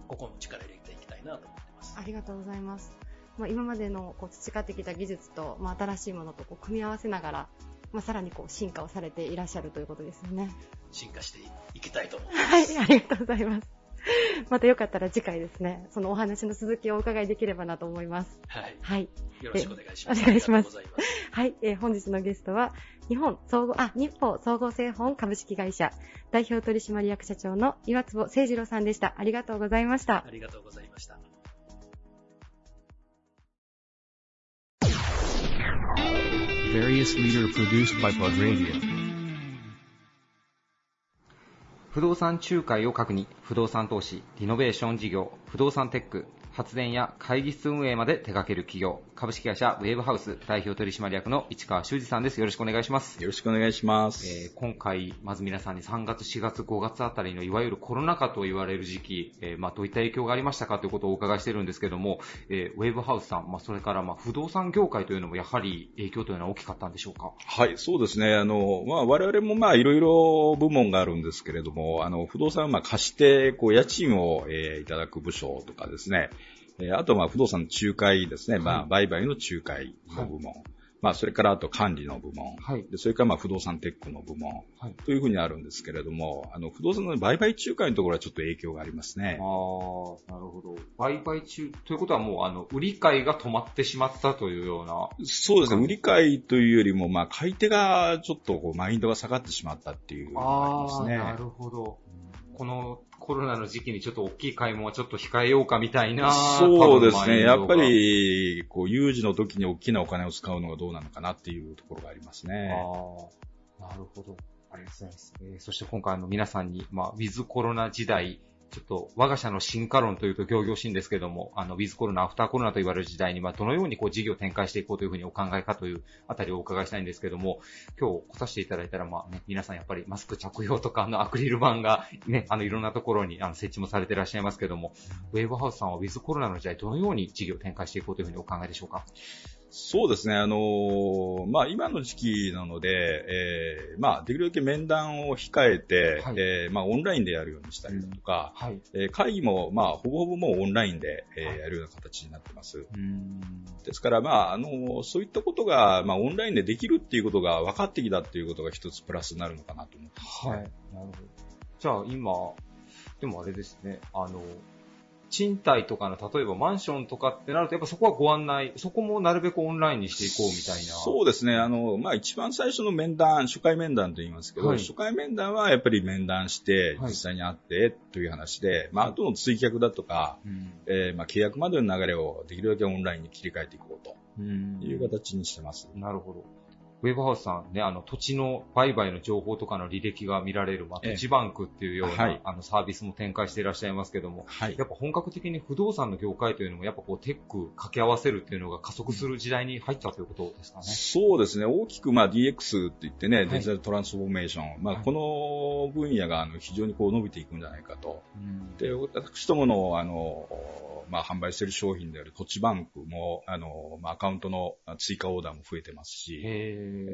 ここも力入れていきたいなと思ってます。ありがとうございます。まあ、今までのこう培ってきた技術と、まあ、新しいものとこう組み合わせながら、まあ、さらにこう進化をされていらっしゃるということですよね。進化していきたいと思います。はい、ありがとうございます。またよかったら次回ですね、そのお話の続きをお伺いできればなと思います。はい。はい。よろしくお願いします。お願いします。はい、えー、本日のゲストは、日本総合、あ、日報総合製本株式会社代表取締役社長の岩坪誠二郎さんでした。ありがとうございました。ありがとうございました。Various leader produced by Plug Radio. 不動産仲介を確認不動産投資、リノベーション事業、不動産テック、発電や会議室運営まで手掛ける企業、株式会社ウェーブハウス代表取締役の市川修司さんです。よろしくお願いします。よろしくお願いします。えー、今回、まず皆さんに3月、4月、5月あたりのいわゆるコロナ禍と言われる時期、えー、まあ、どういった影響がありましたかということをお伺いしてるんですけども、えー、ウェーブハウスさん、まあ、それからまあ不動産業界というのもやはり影響というのは大きかったんでしょうか？はい、そうですね。あの、まあ、我々もまあ、いろいろ部門があるんですけれども、あの、不動産をまあ貸して、こう、家賃を、えー、いただく部署とかですね、えあとは不動産の仲介ですね、はい、まあ、売買の仲介の部門。はい、まあ、それからあと管理の部門。はい。で、それからまあ、不動産テックの部門。はい。というふうにあるんですけれども、あの、不動産の売買仲介のところはちょっと影響がありますね。ああ、なるほど。売買中、ということはもう、あの、売り買いが止まってしまったというような。そうですね。売り買いというよりも、まあ、買い手がちょっとこう、マインドが下がってしまったっていうのがありますね。なるほど。このコロナの時期にちょっと大きい買い物はちょっと控えようかみたいな。そうですね。やっぱり、こう、有事の時に大きなお金を使うのがどうなのかなっていうところがありますね。ああ、なるほど。ありがとうございます。えー、そして今回の皆さんに、まあ、ウィズコロナ時代、ちょっと我が社の進化論というと行々しいんですけども、あの、ウィズコロナ、アフターコロナと言われる時代に、まあ、どのようにこう事業を展開していこうというふうにお考えかというあたりをお伺いしたいんですけども、今日来させていただいたら、まあね、皆さんやっぱりマスク着用とか、あの、アクリル板がね、あの、いろんなところにあの設置もされていらっしゃいますけども、ウェーブハウスさんはウィズコロナの時代、どのように事業を展開していこうというふうにお考えでしょうか？そうですね、あのー、まあ、今の時期なので、えー、まあ、できるだけ面談を控えて、はい、えー、まあ、オンラインでやるようにしたりだとか、うんはい、え会議も、まあ、ほぼほぼもうオンラインで、えやるような形になってます。ですから、まあ、あのそういったことが、まあ、オンラインでできるっていうことが分かってきたっていうことが一つプラスになるのかなと思ってます、ね、はい。なるほど。じゃあ、今、でもあれですね、あの、賃貸とかの、例えばマンションとかってなると、やっぱそこはご案内、そこもなるべくオンラインにしていこうみたいな。そうですね。あの、まあ、一番最初の面談、初回面談と言いますけど、はい、初回面談はやっぱり面談して、実際に会ってという話で、はい、まあ、あとの追客だとか、うん、えー、まあ、契約までの流れをできるだけオンラインに切り替えていこうという形にしてます。なるほど。ウェブハウスさんね、あの、土地の売買の情報とかの履歴が見られる、まあ、土地バンクっていうような、はい、あの、サービスも展開していらっしゃいますけども、はい、やっぱ本格的に不動産の業界というのも、やっぱこう、テック掛け合わせるっていうのが加速する時代に入ったということですかね。そうですね。大きく、まあ、DX って言ってね、デジタルトランスフォーメーション、まあ、この分野が、あの、非常にこう、伸びていくんじゃないかと。で、私どもの、あの、まあ、販売している商品である土地バンクも、あの、まあ、アカウントの追加オーダーも増えてますし、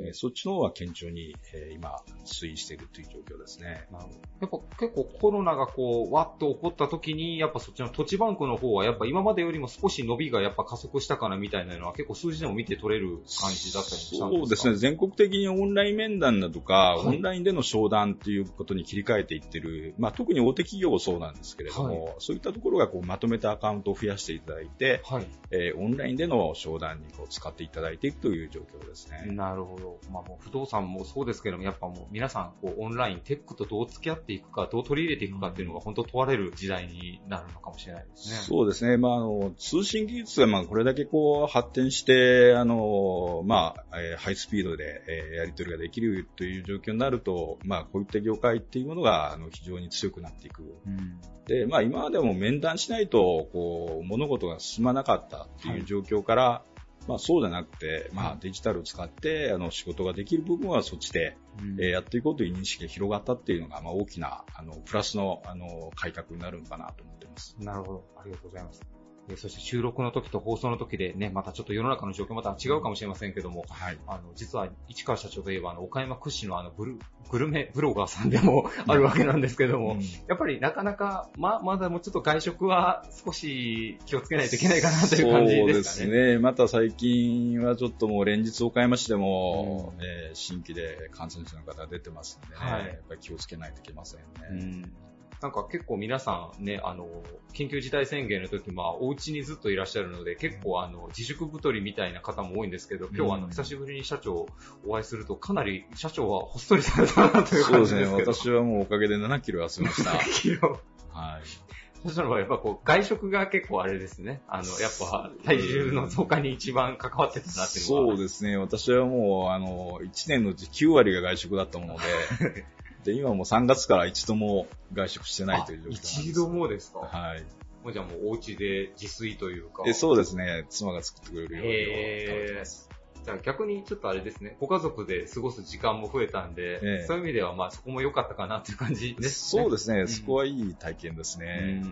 えー、そっちの方は堅調に、えー、今、推移しているという状況ですね。なるほど。やっぱ結構コロナがこう、わっと起こった時に、やっぱそっちの土地バンクの方は、やっぱ今までよりも少し伸びがやっぱ加速したかなみたいなのは結構数字でも見て取れる感じだったりしたんですかそうですね。全国的にオンライン面談だとか、はい、オンラインでの商談っていうことに切り替えていってる、まあ、特に大手企業もそうなんですけれども、はい、そういったところがこうまとめたアカウントを増やしていただいて、はい、えー、オンラインでの商談にこう使っていただいていくという状況ですね。なるほど。まあ、もう不動産もそうですけども、やっぱもう皆さんこうオンライン、テックとどう付き合っていくか、どう取り入れていくかっていうのが本当問われる時代になるのかもしれないですね。そうですね。まあ、あの、通信技術がまあこれだけこう発展して、あの、まあ、えー、ハイスピードで、えー、やり取りができるという状況になると、まあ、こういった業界っていうものが、あの、非常に強くなっていく。うん、で、まあ、今までも面談しないと、こう、物事が進まなかったっていう状況から、はい、まあ、そうじゃなくて、まあ、デジタルを使って、あの、仕事ができる部分はそっちで、うん、えー、やっていこうという認識が広がったっていうのが、まあ、大きな、あの、プラスの、あの、改革になるのかなと思ってます。なるほど。ありがとうございます。えそして収録の時と放送の時でね、またちょっと世の中の状況また違うかもしれませんけども、はい、あの、実は市川社長といえば、あの、岡山屈指のあの、ブル、グルメブロガーさんでもあるわけなんですけども、うん、やっぱりなかなか、ま、まだもうちょっと外食は少し気をつけないといけないかなという感じですかね。そうですね。また最近はちょっともう連日岡山市でも、うん、えー、新規で感染者の方出てますんでね、はい、やっぱり気をつけないといけませんね。うんなんか結構皆さんね、あの、緊急事態宣言の時、まあ、お家にずっといらっしゃるので、結構あの、自粛太りみたいな方も多いんですけど、今日あの、久しぶりに社長お会いすると、かなり社長はほっそりされたなという感じですそうですね、私はもうおかげで7キロ痩せました。7キロはい。社長の場合、やっぱこう、外食が結構あれですね。あの、やっぱ、体重の増加に一番関わってたなっていうのは。そうですね。私はもう、あの、1年のうち9割が外食だったもので、で、今もう3月から一度も外食してないという状況です。一度もですか？はい。もうじゃあもうお家で自炊というか。えそうですね。妻が作ってくれる料理を食べてます。じゃあ逆にちょっとあれですね、ご家族で過ごす時間も増えたんで、えそういう意味ではまあそこも良かったかなっていう感じですね。そうですね、うん、そこはいい体験ですね。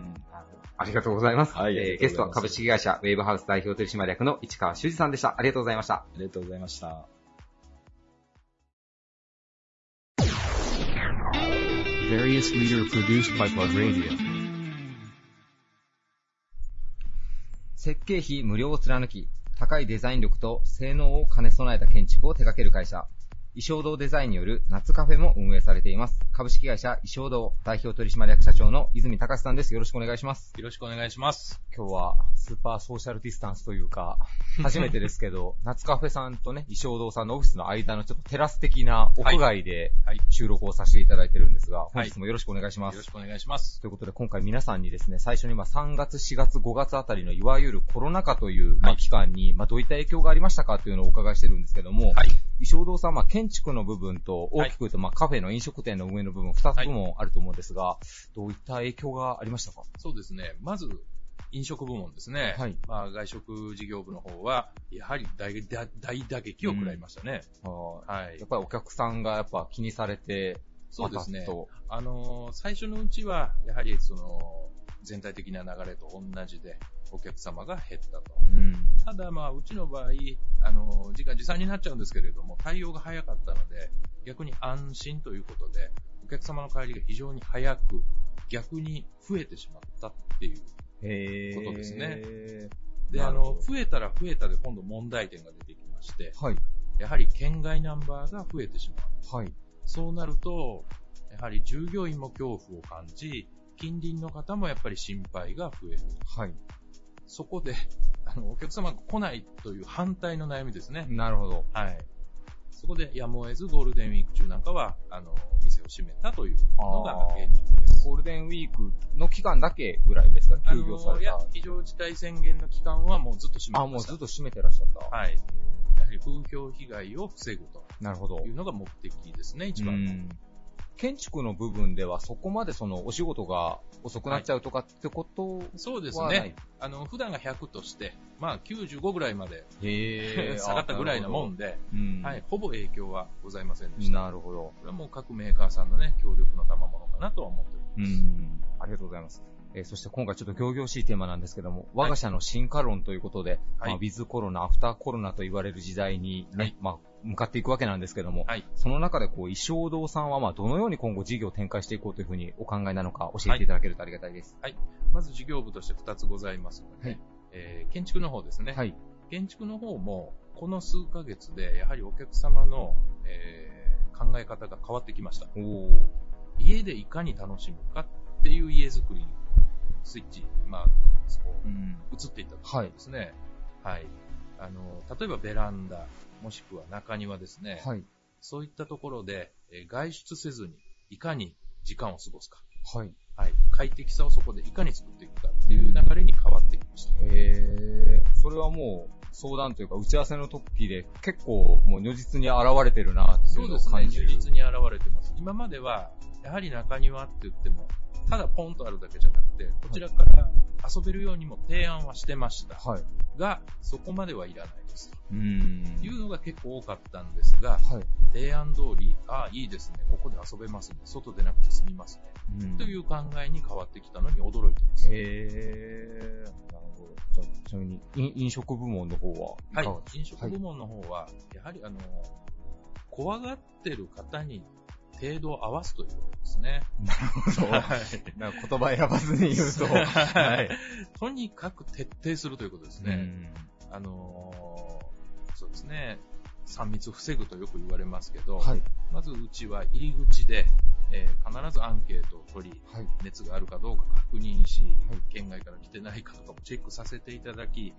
ありがとうございます。はい、えー、ゲストは株式会社ウェーブハウス代表取締役の市川修司さんでした。ありがとうございました。ありがとうございました。Various leader produced by Plug Radio. 設計費無料を貫き、高いデザイン力と性能を兼ね備えた建築を手掛ける会社、衣装堂デザインによる夏カフェも運営されています。株式会社衣装堂代表取締役社長の泉隆さんです。よろしくお願いします。よろしくお願いします。今日はスーパーソーシャルディスタンスというか、初めてですけど、夏カフェさんとね、衣装堂さんのオフィスの間のちょっとテラス的な屋外で収録をさせていただいてるんですが、本日もよろしくお願いします。よろしくお願いします。ということで今回皆さんにですね、最初にまあ3月、4月、5月あたりのいわゆるコロナ禍というまあ期間に、まあどういった影響がありましたかというのをお伺いしてるんですけども、はい、衣装堂さんは建築の部分と大きく言うと、まあ、カフェの飲食店の運営の部分、二つ部門あると思うんですが、どういった影響がありましたか？そうですね。まず、飲食部門ですね。はい。まあ、外食事業部の方は、やはり大大打撃を食らいましたね。うん、はい。やっぱりお客さんがやっぱ気にされて、そうですね。あの最初のうちは、やはりその、全体的な流れと同じで、お客様が減ったと。うん、ただ、まあ、うちの場合、あの、時間持参になっちゃうんですけれども、対応が早かったので、逆に安心ということで、お客様の帰りが非常に早く、逆に増えてしまったっていうことですね。で、あの、増えたら増えたで今度問題点が出てきまして、はい、やはり県外ナンバーが増えてしまう。はい、そうなると、やはり従業員も恐怖を感じ、近隣の方もやっぱり心配が増える。はい。そこで、あの、お客様が来ないという反対の悩みですね。なるほど。はい。そこでやむを得ずゴールデンウィーク中なんかは、あの、店を閉めたというのが現状です。ゴールデンウィークの期間だけぐらいですか？ね、休業された。いや、非常事態宣言の期間はもうずっと閉めてました。あ、もうずっと閉めてらっしゃった。はい。やはり風評被害を防ぐと。なるほど。いうのが目的ですね、一番の。建築の部分ではそこまでそのお仕事が遅くなっちゃうとかってことは、はい、そうですね。あの、普段が100として、まあ95ぐらいまで 下がったぐらいなもんで、はい、ほぼ影響はございませんでした。なるほど。これはもう各メーカーさんのね、協力の賜物かなとは思っております。うん。ありがとうございます。えー、そして今回ちょっと行々しいテーマなんですけども、我が社の進化論ということで、はい、まあ、ウィズコロナ、アフターコロナと言われる時代にね、はい、まあ、向かっていくわけなんですけども、はい、その中でこう、衣装堂さんはまあ、どのように今後事業を展開していこうというふうにお考えなのか教えていただけるとありがたいです。はい。まず事業部として2つございますので、はい、えー、建築の方ですね。はい。建築の方も、この数ヶ月で、やはりお客様の、えー、考え方が変わってきました。家でいかに楽しむかっていう家づくりにスイッチ、まあ、そう、うん、移っていったところですね。はい。はい。あの、例えばベランダ、もしくは中庭ですね。はい。そういったところで、え外出せずに、いかに時間を過ごすか。はい。はい。快適さをそこでいかに作っていくかっていう流れに変わってきました。へえ。それはもう、相談というか打ち合わせの時で結構もう如実に現れてるなっていうのを感じる。そうですね。如実に現れてます。今までは、やはり中庭って言っても、ただポンとあるだけじゃなくて、こちらから遊べるようにも提案はしてました。はい、が、そこまではいらないですと。うんいうのが結構多かったんですが、はい、提案通り、ああ、いいですね、ここで遊べますね、外でなくて済みますね、という考えに変わってきたのに驚いてます。へー。なるほど。じゃあ、ちなみに飲食部門の方ははい、飲食部門の方は、やはりあの、怖がってる方に程度を合わすということですね。なるほど。はい、言葉選ばずに言うと。はい。とにかく徹底するということですね。あのー、そうですね。3密防ぐとよく言われますけど、はい、まずうちは入り口で、えー、必ずアンケートを取り、はい、熱があるかどうか確認し、はい、県外から来てないかとかもチェックさせていただき、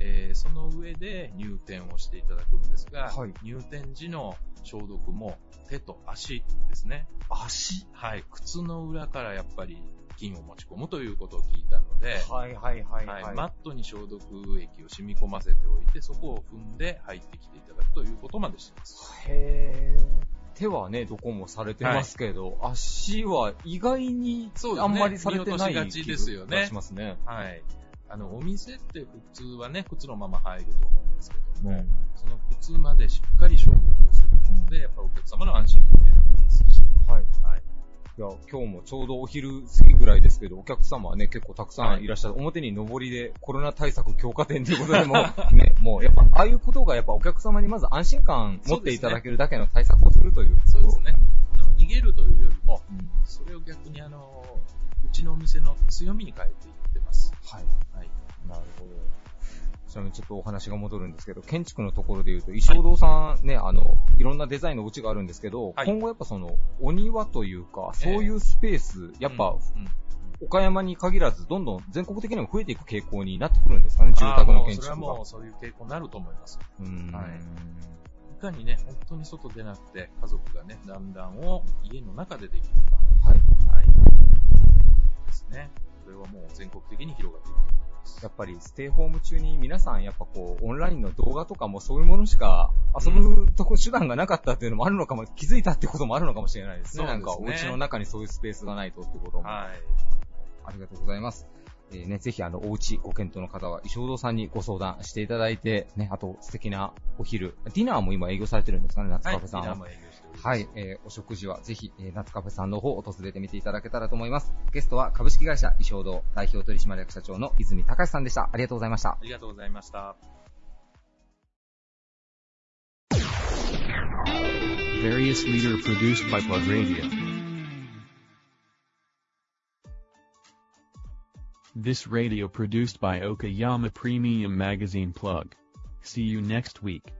えー、その上で入店をしていただくんですが、入店時の消毒も手と足ですね。足？はい。靴の裏からやっぱり菌を持ち込むということを聞いたので、はいはいはい、はい、はい。マットに消毒液を染み込ませておいて、そこを踏んで入ってきていただくということまでしてます。へー。手はね、どこもされてますけど、はい、足は意外にあんまりされてない気がしますね。はい。あの、お店って普通はね、靴のまま入ると思うんですけども、うん、その靴までしっかり消毒をするので、やっぱお客様の安心感も得られますし、はい。はい。いや、今日もちょうどお昼過ぎぐらいですけど、お客様はね、結構たくさんいらっしゃる。はい、表に上りでコロナ対策強化店ということでも、ね、もうやっぱ、ああいうことがやっぱお客様にまず安心感持っていただけるだけの対策をするという。そうですね。あの逃げるというよりも、うん、それを逆にあの、うちのお店の強みに変えていってます。はい。はい。なるほど。ちなみにちょっとお話が戻るんですけど、建築のところで言うと、衣装堂さんね、あの、いろんなデザインのお家があるんですけど、はい、今後やっぱその、お庭というか、そういうスペース、やっぱ、岡山に限らず、どんどん全国的にも増えていく傾向になってくるんですかね、住宅の建築が。それはもうそういう傾向になると思います。うん。はい。いかにね、本当に外出なくて、家族がね、だんだんを家の中でできるか。はい。はい。ですね。これはもう全国的に広がっていくと。やっぱりステイホーム中に皆さんやっぱこう、オンラインの動画とかもそういうものしか遊ぶとこ、手段がなかったっていうのもあるのかも、気づいたってこともあるのかもしれないですね。すねなんかお家の中にそういうスペースがないとってことも。はい。ありがとうございます。えー、ね、ぜひあの、お家ご検討の方は、石堂さんにご相談していただいて、ね、あと素敵なお昼、ディナーも今営業されてるんですかね、夏カフェさんは。はい、えー、お食事はぜひ、えー、夏カフェさんの方を訪れてみていただけたらと思います。ゲストは株式会社衣装堂代表取締役社長の泉隆さんでした。ありがとうございました。ありがとうございました。This radio produced by Okayama Premium Magazine Plug. See you next week.